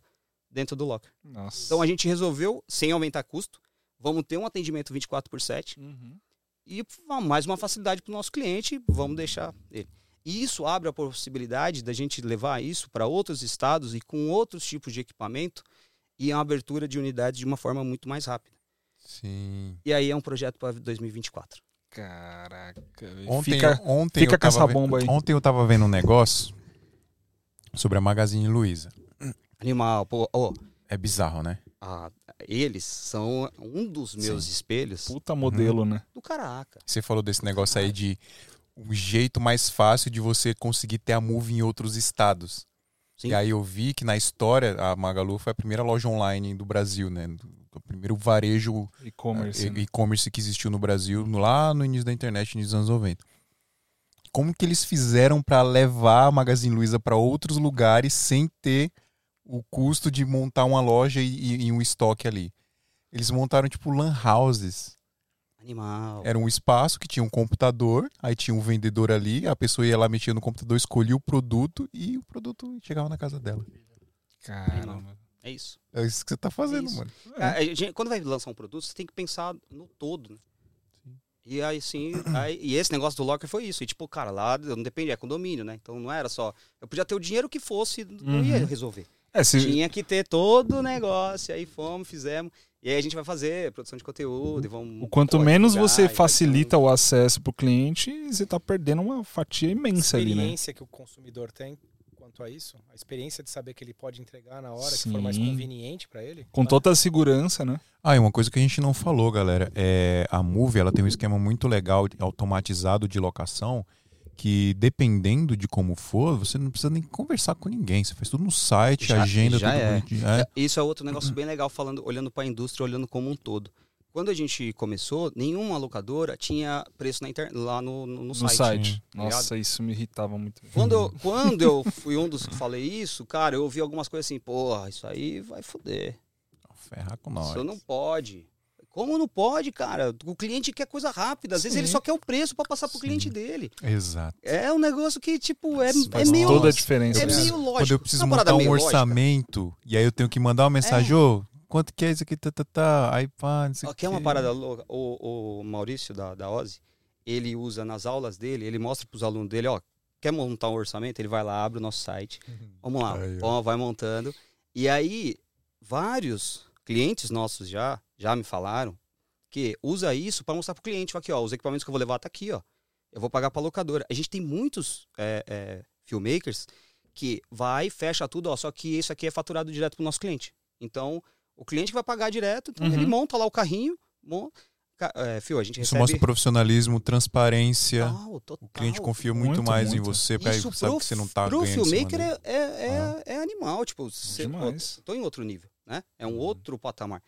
dentro do locker. Nossa. Então a gente resolveu, sem aumentar custo, vamos ter um atendimento 24 por 7 Uhum. e mais uma facilidade para o nosso cliente, vamos deixar ele. E isso abre a possibilidade da gente levar isso para outros estados e com outros tipos de equipamento e a abertura de unidades de uma forma muito mais rápida. Sim. E aí é um projeto para 2024. Caraca. Ontem, Fica... ontem fica eu com essa tava ve- bomba aí. Ontem eu tava vendo um negócio sobre a Magazine Luiza. Animal, pô, ó, É bizarro, né? ah, eles são um dos meus espelhos Puta modelo, né? do caraca. Você falou desse negócio aí de um jeito mais fácil de você conseguir ter a Move em outros estados. Sim. E aí eu vi que na história a Magalu foi a primeira loja online do Brasil, né? O primeiro varejo E-commerce. e- né? que existiu no Brasil lá no início da internet, nos anos 90. Como que eles fizeram para levar a Magazine Luiza para outros lugares sem ter o custo de montar uma loja e, e- e um estoque ali? Eles montaram tipo lan houses. Animal. Era um espaço que tinha um computador, aí tinha um vendedor ali, a pessoa ia lá, mexia no computador, escolhia o produto e o produto chegava na casa dela. Caramba. É isso. É isso que você tá fazendo, Isso. mano. A gente- quando vai lançar um produto, você tem que pensar no todo, né? E aí, sim, aí- e esse negócio do locker foi isso. E tipo, cara, lá não depende, é condomínio, né? Então não era só. Eu podia ter o dinheiro que fosse, não ia Uhum. resolver. É, se... Tinha que ter todo o negócio, aí fomos, fizemos. E aí a gente vai fazer produção de conteúdo e vamos. o quanto menos divulgar, você facilita o acesso pro cliente, você tá perdendo uma fatia imensa ali, né? experiência que o consumidor tem quanto a isso, a experiência de saber que ele pode entregar na hora que for mais Sim. conveniente para ele. Com toda a segurança, né? Ah, e uma coisa que a gente não falou, galera, é a Move, ela tem um esquema muito legal, automatizado de locação, que dependendo de como for, você não precisa nem conversar com ninguém, você faz tudo no site, Já- agenda, já tudo é. bonitinho. É. Isso é outro negócio bem legal, falando, olhando para a indústria, olhando como um todo. Quando a gente começou, nenhuma locadora tinha preço na internet, lá no, no, no No site. site. tá Nossa, isso me irritava muito. Quando eu, quando eu <laughs> fui um dos que falei isso, cara, eu ouvi algumas coisas assim, porra, isso aí vai foder. Ferrar com nós. Isso não pode. Como não pode, cara? O cliente quer coisa rápida. Às vezes ele Sim. só quer o preço para passar pro Sim. cliente dele. Exato. É um negócio que, tipo, é, Isso é meio. toda a diferença. É meio lógico. Quando eu preciso É montar um meio lógica. orçamento, e aí eu tenho que mandar uma mensagem, ô, quanto que é isso aqui, tá, tá, tá, aí pá, não sei que é uma parada louca. O, o Maurício da, da Ozzy, ele usa nas aulas dele, ele mostra pros alunos dele, ó, quer montar um orçamento? Ele vai lá, abre o nosso site. Vamos lá, Aí, ó, vai montando. E aí, vários clientes nossos já, já me falaram que usa isso para mostrar pro cliente, fala aqui, ó, os equipamentos que eu vou levar tá aqui, ó. Eu vou pagar pra locadora. A gente tem muitos é, é, filmmakers que vai, fecha tudo, ó, só que isso aqui é faturado direto pro nosso cliente. Então, o cliente vai pagar direto, então Uhum. ele monta lá o carrinho, mon... Ca- é, Fio, a gente Isso recebe... mostra profissionalismo, transparência. Total, total. O cliente confia muito, Muito, mais em muito. você, porque aí Isso sabe pro, que você não tá pro ganhando em cima filmmaker é, é, é, é animal, tipo, você, pô, tô em outro nível, né? É Uhum. um outro patamar.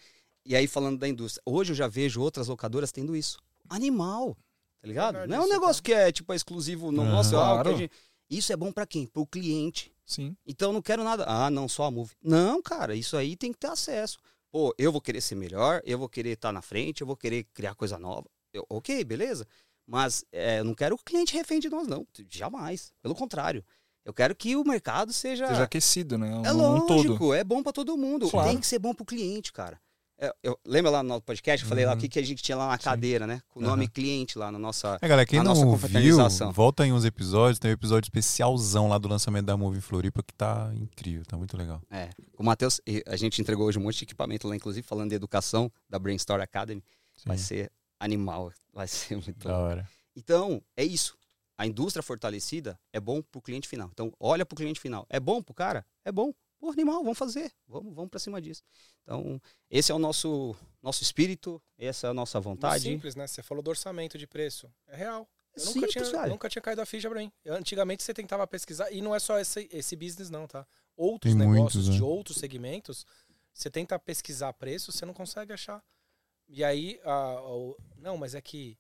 E aí, falando da indústria, hoje eu já vejo outras locadoras tendo isso. Animal, tá ligado? Verdade, não é um isso, negócio que é, tipo, exclusivo no nosso, algo que a Claro. gente- Isso é bom pra quem? Pro cliente. Sim. Então eu não quero nada. Ah, não, só a Move. Não, cara, isso aí tem que ter acesso. Pô, eu vou querer ser melhor, eu vou querer estar na frente, eu vou querer criar coisa nova. Eu- ok, beleza. Mas é, eu não quero o cliente refém de nós, não. Jamais. Pelo contrário. Eu quero que o mercado seja. Seja aquecido, né? Um, é um lógico, todo. é bom pra todo mundo. Claro. Tem que ser bom pro cliente, cara. É, eu, lembra lá no nosso podcast? Eu falei lá o Uhum. que, que a gente tinha lá na cadeira, né? Com o nome cliente lá na nossa. É, galera, quem não viu, volta em uns episódios. Tem um episódio especialzão lá do lançamento da Movie Floripa que tá incrível, tá muito legal. É, o Matheus, a gente entregou hoje um monte de equipamento lá, inclusive falando de educação da Brainstorm Academy. Vai Sim. ser animal, vai ser muito Da hora. Então, é isso. A indústria fortalecida é bom pro cliente final. Então, olha pro cliente final. É bom pro cara? É bom. Pô, animal, vamos fazer. Vamos, vamos pra cima disso. Então, esse é o nosso, nosso espírito, essa é a nossa Muito vontade. simples, né? Você falou do orçamento de preço. É real. Eu nunca, Simples, tinha, nunca tinha caído a ficha pra mim. Antigamente você tentava pesquisar, e não é só esse, esse business, não, tá? Outros Tem negócios muitos, né? de outros segmentos, você tenta pesquisar preço, você não consegue achar. E aí, a- o- não, mas é que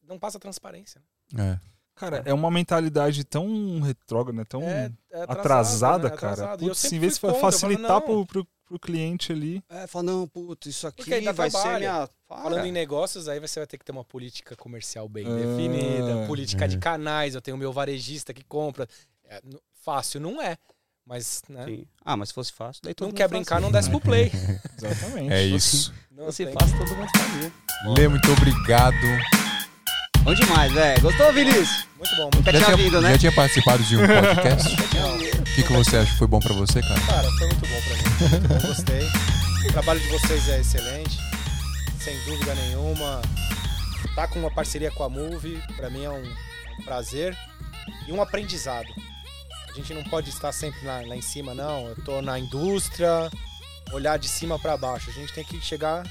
não passa transparência. né? É. Cara, é uma mentalidade tão retrógrada, né? tão É, é atrasada, né? É cara. atrasado. Putz, em vez de facilitar falo, pro, pro, pro cliente ali. É, fala, não, putz, isso aqui vai ser minha... Para. Falando em negócios, aí você vai ter que ter uma política comercial bem Ah, definida, política de é. canais, eu tenho o meu varejista que compra. É, fácil não é, mas né, Sim. Ah, mas se fosse fácil, daí todo não mundo quer brincar, não desce pro play. <laughs> Exatamente. É isso. Não Se fácil, todo mundo fazia. Lê, muito obrigado. Bom demais, velho. Gostou, Vinícius? Muito bom, muito Nunca Já tinha vindo, né? já tinha participado de um <laughs> podcast? O que, que você acha que foi bom pra você, cara? Cara, foi muito bom pra mim. Muito bom, gostei. O trabalho de vocês é excelente, sem dúvida nenhuma. Tá com uma parceria com a Move, pra mim é um, um prazer e um aprendizado. A gente não pode estar sempre lá, lá em cima, não. Eu tô na indústria, olhar de cima pra baixo. A gente tem que chegar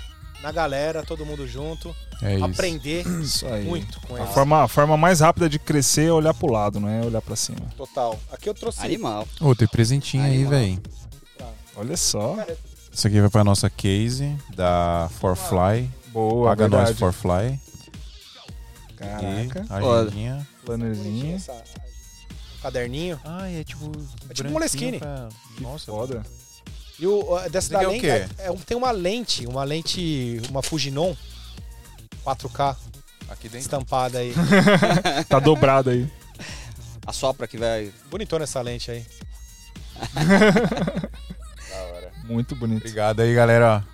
na galera, todo mundo junto, É aprender <clears throat> Isso aí. muito com A eles. forma, a forma mais rápida de crescer é olhar pro lado, não é olhar pra cima. Total. Aqui eu trouxe Animal. Ô, tem presentinho aí, Animal. velho. pra- Olha só. Cara, Isso aqui vai pra nossa case da Forfly. Boa, Paga nós, verdade. Forfly. Caraca. Aqui, agendinha. Plannerzinho. caderninho. Ah, é tipo. É tipo um Moleskine. Pra... Que Nossa, foda. E o, dessa da lente, é- é tem uma lente, uma lente, uma Fujinon 4K Aqui dentro. estampada aí. <laughs> Tá dobrado aí. A sopra que vai. Bonitona essa lente aí. Da hora. Muito bonito. Obrigado aí, galera.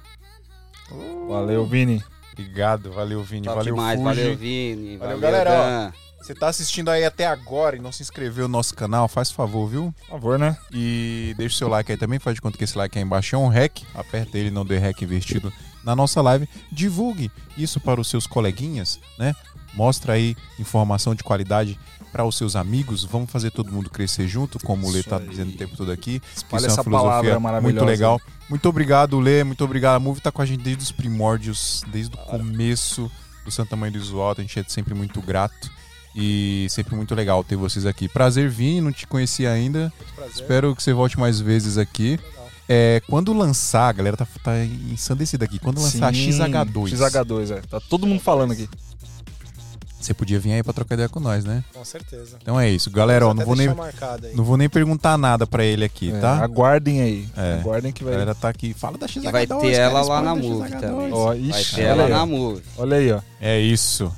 Valeu, Vini. Obrigado, valeu, Vini. Top valeu, demais. Fuji. Valeu, Vini. Valeu, Valeu, galera, Dan. Você tá assistindo aí até agora e não se inscreveu no nosso canal, faz favor, viu? Por favor, né? E deixa o seu like aí também, faz de conta que esse like aí embaixo é um hack. Aperta ele, não dê hack investido na nossa live. Divulgue isso para os seus coleguinhas, né? Mostra aí informação de qualidade para os seus amigos. Vamos fazer todo mundo crescer junto, como o Lê tá aí. dizendo o tempo todo aqui. Espalha Isso é uma essa filosofia palavra maravilhosa. muito legal. Muito obrigado, Lê. Muito obrigado. A Move tá com a gente desde os primórdios, desde o começo do Santa Mãe do Iso Alto. A gente é sempre muito grato. E sempre muito legal ter vocês aqui. Prazer, Vini. Não te conhecia ainda. Muito prazer. Espero que você volte mais vezes aqui. É, quando lançar, a galera tá, tá ensandecida aqui. Quando lançar a Sim, XH2, XH2, é. Tá todo mundo falando aqui. você podia vir aí pra trocar ideia com nós, né? Com certeza. Então é isso. Galera, ó, não vou, nem, não vou nem perguntar nada pra ele aqui, É, tá? Aguardem aí. É. Aguardem que A vai. galera tá aqui. Fala da XH2. E vai ter cara, ela lá na Move XH2. também. Ó, Vai ixi, ter olha ela aí, na. Move. Olha aí, ó. É isso.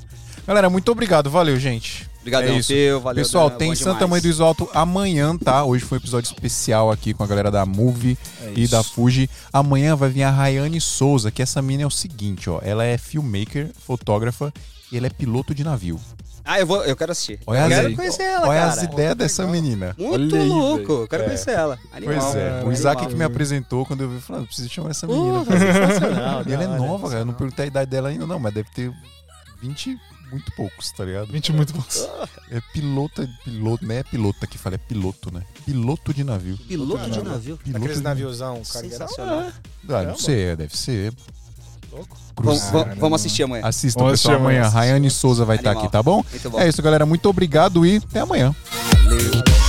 Galera, muito obrigado. Valeu, gente. Obrigadão, É isso. Teu. Valeu, Pessoal, Dan, tem Santa demais. Mãe do Iso Alto amanhã, tá? Hoje foi um episódio especial aqui com a galera da Move É e isso. da Fuji. Amanhã vai vir a Rayane Souza, que essa mina é o seguinte, ó. Ela é filmmaker, fotógrafa e ela é piloto de navio. Ah, eu, vou, eu quero assistir. Olha eu as- quero conhecer ela, Olha cara. as ideias dessa menina. Muito Olha aí, louco. Eu quero É. conhecer ela. Animal. Pois é, Animal. o Isaac que me apresentou quando eu vi, falou, ah, preciso chamar essa menina. sensacional. <laughs> E ela é nova, cara. Eu não perguntei a idade dela ainda, não, mas deve ter 20 muito poucos, tá ligado? 20 muito bons. É pilota, piloto, não é pilota que fala, é piloto, né? Piloto de navio. Piloto de navio. Piloto Aqueles de naviozão. Sensacional. Ah, não sei, é, deve ser. Vamos, vamos- assistir amanhã. Assista o Vamos pessoal assistir amanhã. amanhã. Rayane Souza vai estar Animal. aqui, tá bom? Bom. É isso, galera. Muito obrigado e até amanhã. Valeu.